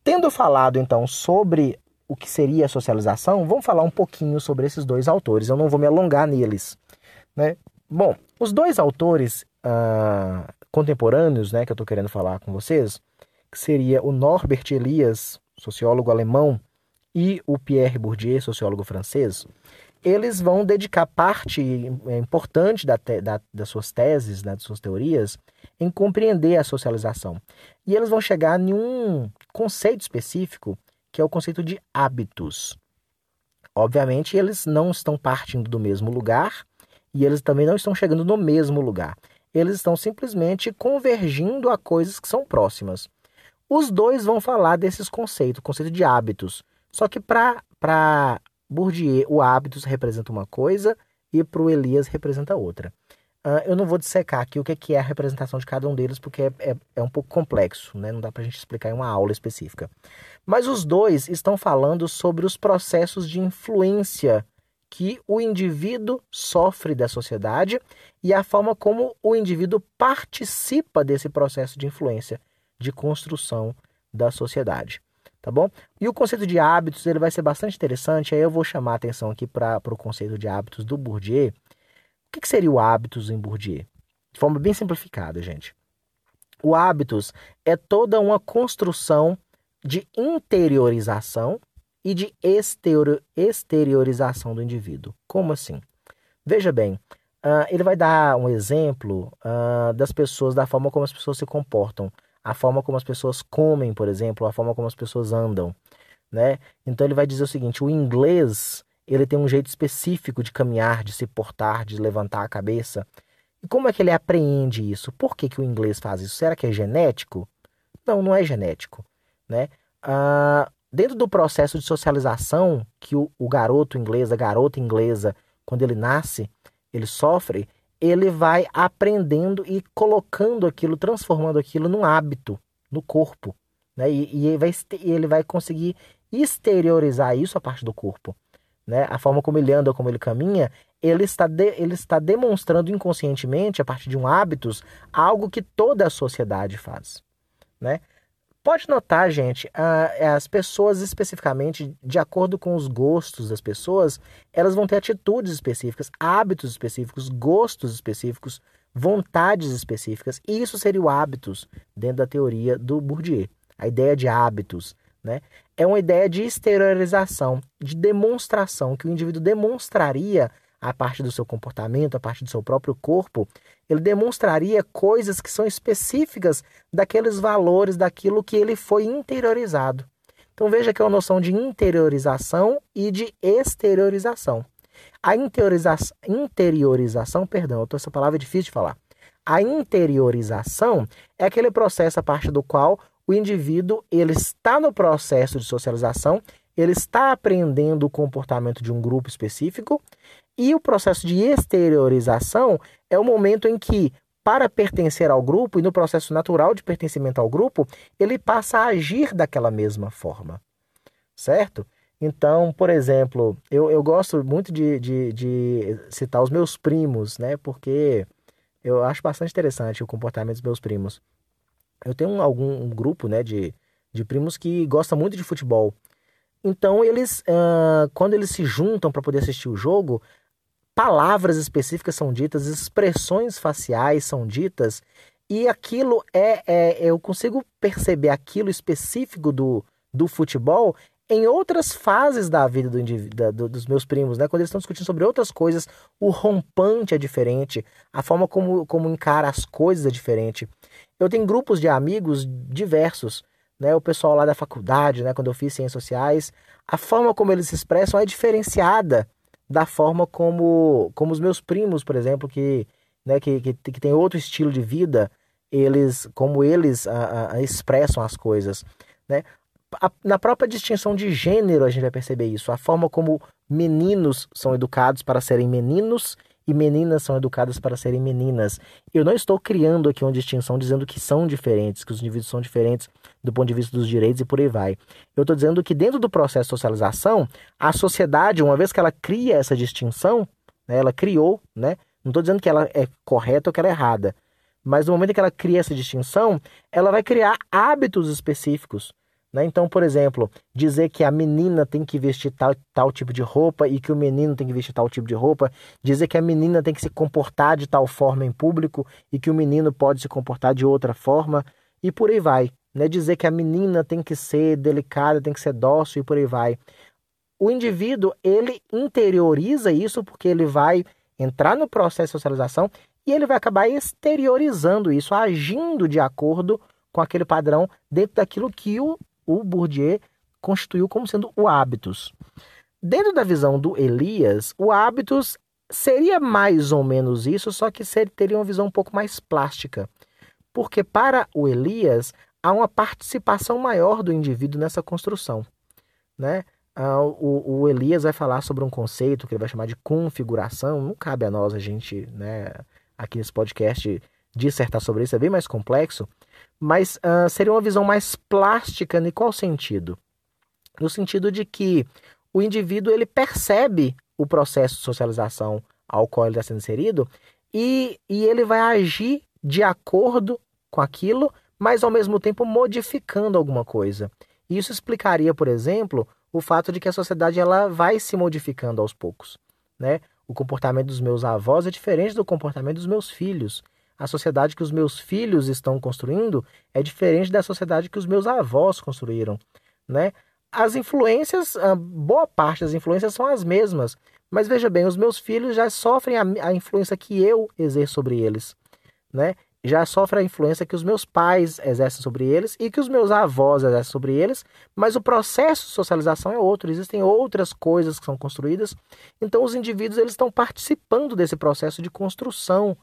tendo falado então sobre o que seria a socialização, vamos falar um pouquinho sobre esses dois autores. Eu não vou me alongar neles, né? Bom, os dois autores uh, contemporâneos, né, que eu estou querendo falar com vocês, que seria o Norbert Elias, sociólogo alemão, e o Pierre Bourdieu, sociólogo francês, eles vão dedicar parte é, importante da da, das suas teses, né, das suas teorias, em compreender a socialização. E eles vão chegar em um conceito específico, que é o conceito de hábitos. Obviamente, eles não estão partindo do mesmo lugar, e eles também não estão chegando no mesmo lugar. Eles estão simplesmente convergindo a coisas que são próximas. Os dois vão falar desses conceitos, conceito de hábitos. Só que para Bourdieu, o hábitos representa uma coisa e para o Elias representa outra. Uh, eu não vou dissecar aqui o que é a representação de cada um deles, porque é, é, é um pouco complexo, né? não dá para a gente explicar em uma aula específica. Mas os dois estão falando sobre os processos de influência que o indivíduo sofre da sociedade e a forma como o indivíduo participa desse processo de influência, de construção da sociedade. Tá bom? E o conceito de hábitos ele vai ser bastante interessante. Aí eu vou chamar a atenção aqui para o conceito de hábitos do Bourdieu o que, seria o hábitos em Bourdieu? De forma bem simplificada, gente. O hábitos é toda uma construção de interiorização e de exteriorização do indivíduo. Como assim? Veja bem, uh, ele vai dar um exemplo uh, das pessoas, da forma como as pessoas se comportam, a forma como as pessoas comem, por exemplo, a forma como as pessoas andam, né? Então ele vai dizer o seguinte: o inglês ele tem um jeito específico de caminhar, de se portar, de levantar a cabeça. E como é que ele apreende isso? Por que, que o inglês faz isso? Será que é genético? Não, não é genético. Né? Ah, dentro do processo de socialização que o, o garoto inglês, a garota inglesa, quando ele nasce, ele sofre, ele vai aprendendo e colocando aquilo, transformando aquilo num hábito no corpo. Né? E, e ele, vai, ele vai conseguir exteriorizar isso a parte do corpo né, a forma como ele anda, como ele caminha, ele está, de, ele está demonstrando inconscientemente, a partir de um hábitos, algo que toda a sociedade faz. Né? Pode notar, gente, as pessoas especificamente, de acordo com os gostos das pessoas, elas vão ter atitudes específicas, hábitos específicos, gostos específicos, vontades específicas. E isso seria o hábitos dentro da teoria do Bourdieu. A ideia de hábitos, né? É uma ideia de exteriorização, de demonstração, que o indivíduo demonstraria a parte do seu comportamento, a parte do seu próprio corpo, ele demonstraria coisas que são específicas daqueles valores, daquilo que ele foi interiorizado. Então veja que é uma noção de interiorização e de exteriorização. A interiorização, interiorização perdão, essa palavra é difícil de falar. A interiorização é aquele processo a partir do qual o indivíduo ele está no processo de socialização, ele está aprendendo o comportamento de um grupo específico, e o processo de exteriorização é o momento em que, para pertencer ao grupo, e no processo natural de pertencimento ao grupo, ele passa a agir daquela mesma forma. Certo? Então, por exemplo, eu, eu gosto muito de, de, de citar os meus primos, né? Porque eu acho bastante interessante o comportamento dos meus primos. Eu tenho um, algum um grupo né, de, de primos que gosta muito de futebol. Então, eles, uh, quando eles se juntam para poder assistir o jogo, palavras específicas são ditas, expressões faciais são ditas, e aquilo é, é eu consigo perceber aquilo específico do, do futebol em outras fases da vida do do, dos meus primos, né? Quando eles estão discutindo sobre outras coisas, o rompante é diferente, a forma como, como encara as coisas é diferente. Eu tenho grupos de amigos diversos, né? O pessoal lá da faculdade, né? Quando eu fiz ciências sociais, a forma como eles se expressam é diferenciada da forma como, como os meus primos, por exemplo, que, né? que, que, que tem outro estilo de vida, eles, como eles a, a, expressam as coisas, né? a, na própria distinção de gênero a gente vai perceber isso. A forma como meninos são educados para serem meninos e meninas são educadas para serem meninas. Eu não estou criando aqui uma distinção dizendo que são diferentes, que os indivíduos são diferentes do ponto de vista dos direitos e por aí vai. Eu estou dizendo que dentro do processo de socialização, a sociedade, uma vez que ela cria essa distinção, né, ela criou, né? Não estou dizendo que ela é correta ou que ela é errada. Mas no momento que ela cria essa distinção, ela vai criar hábitos específicos né? Então, por exemplo, dizer que a menina tem que vestir tal, tal tipo de roupa e que o menino tem que vestir tal tipo de roupa, dizer que a menina tem que se comportar de tal forma em público e que o menino pode se comportar de outra forma, e por aí vai. Né? Dizer que a menina tem que ser delicada, tem que ser dócil e por aí vai. O indivíduo, ele interioriza isso porque ele vai entrar no processo de socialização e ele vai acabar exteriorizando isso, agindo de acordo com aquele padrão dentro daquilo que o o Bourdieu constituiu como sendo o hábitos. Dentro da visão do Elias, o hábitos seria mais ou menos isso, só que teria uma visão um pouco mais plástica. Porque para o Elias há uma participação maior do indivíduo nessa construção. Né? Ah, o, o, Elias vai falar sobre um conceito que ele vai chamar de configuração. Não cabe a nós a gente né, aqui nesse podcast dissertar sobre isso, é bem mais complexo, mas uh, seria uma visão mais plástica em qual sentido? No sentido de que o indivíduo ele percebe o processo de socialização ao qual ele está sendo inserido e, e ele vai agir de acordo com aquilo, mas ao mesmo tempo modificando alguma coisa. Isso explicaria, por exemplo, o fato de que a sociedade ela vai se modificando aos poucos. Né? O comportamento dos meus avós é diferente do comportamento dos meus filhos. A sociedade que os meus filhos estão construindo é diferente da sociedade que os meus avós construíram. Né? As influências, boa parte das influências são as mesmas, mas veja bem, os meus filhos já sofrem a, a influência que eu exerço sobre eles. Né? já sofre a influência que os meus pais exercem sobre eles e que os meus avós exercem sobre eles, mas o processo de socialização é outro, existem outras coisas que são construídas. Então os indivíduos eles estão participando desse processo de construção,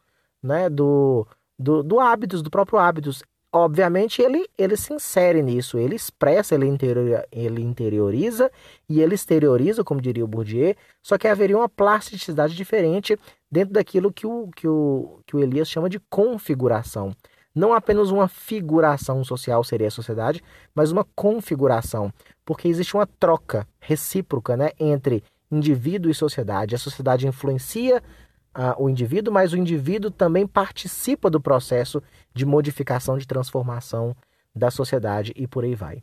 né, do, do, do hábitos, do próprio hábitos obviamente ele, ele se insere nisso, ele expressa, ele, interior, ele interioriza e ele exterioriza, como diria o Bourdieu, só que haveria uma plasticidade diferente dentro daquilo que o, que o, que o Elias chama de configuração. Não apenas uma figuração social seria a sociedade, mas uma configuração, porque existe uma troca recíproca né, entre indivíduo e sociedade. A sociedade influencia o indivíduo, mas o indivíduo também participa do processo de modificação, de transformação da sociedade e por aí vai.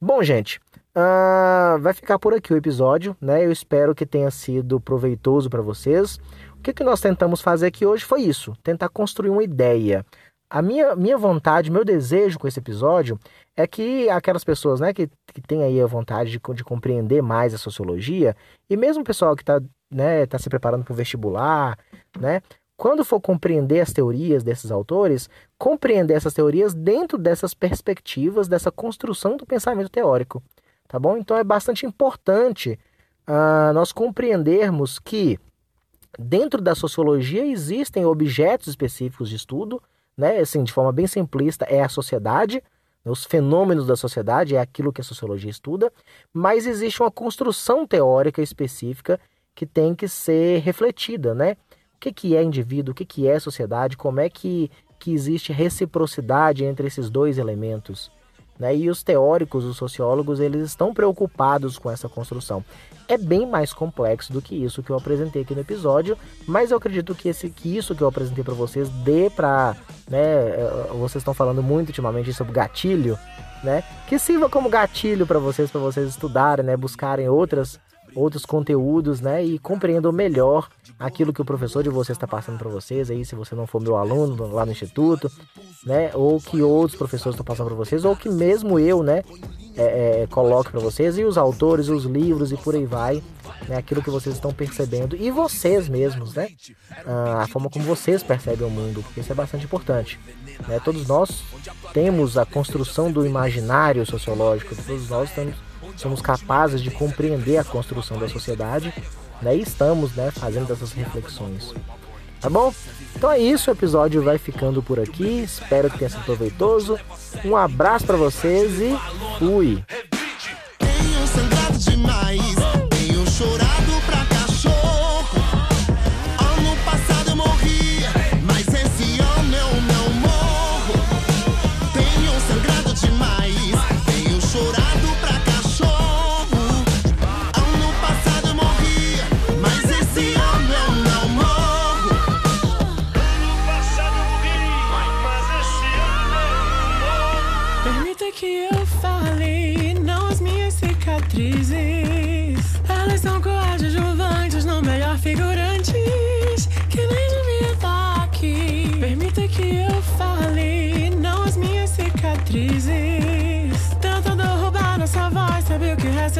Bom, gente, uh, vai ficar por aqui o episódio, né? Eu espero que tenha sido proveitoso para vocês. O que, que nós tentamos fazer aqui hoje foi isso: tentar construir uma ideia. A minha, minha vontade, meu desejo com esse episódio é que aquelas pessoas né, que, que têm aí a vontade de, de compreender mais a sociologia, e mesmo o pessoal que está né, tá se preparando para o vestibular, né, quando for compreender as teorias desses autores, compreender essas teorias dentro dessas perspectivas, dessa construção do pensamento teórico, tá bom? Então é bastante importante uh, nós compreendermos que dentro da sociologia existem objetos específicos de estudo, né? Assim, de forma bem simplista, é a sociedade, né? os fenômenos da sociedade é aquilo que a sociologia estuda, mas existe uma construção teórica específica que tem que ser refletida, né? O que, que é indivíduo, o que, que é sociedade, como é que, que existe reciprocidade entre esses dois elementos. Né? E os teóricos, os sociólogos, eles estão preocupados com essa construção. É bem mais complexo do que isso que eu apresentei aqui no episódio, mas eu acredito que, esse, que isso que eu apresentei para vocês dê para, né, eh, vocês estão falando muito ultimamente sobre gatilho, né? Que sirva como gatilho para vocês, para vocês estudarem, né, buscarem outras outros conteúdos, né? E compreendam melhor aquilo que o professor de vocês está passando para vocês aí, se você não for meu aluno lá no instituto, né? Ou que outros professores estão passando para vocês, ou que mesmo eu, né? É, é, coloque para vocês e os autores, os livros e por aí vai, né? Aquilo que vocês estão percebendo e vocês mesmos, né? Ah, a forma como vocês percebem o mundo, porque isso é bastante importante. Né? Todos nós temos a construção do imaginário sociológico, todos nós estamos somos capazes de compreender a construção da sociedade né, e estamos né, fazendo essas reflexões. Tá bom? Então é isso, o episódio vai ficando por aqui. Espero que tenha sido proveitoso. Um abraço para vocês e fui!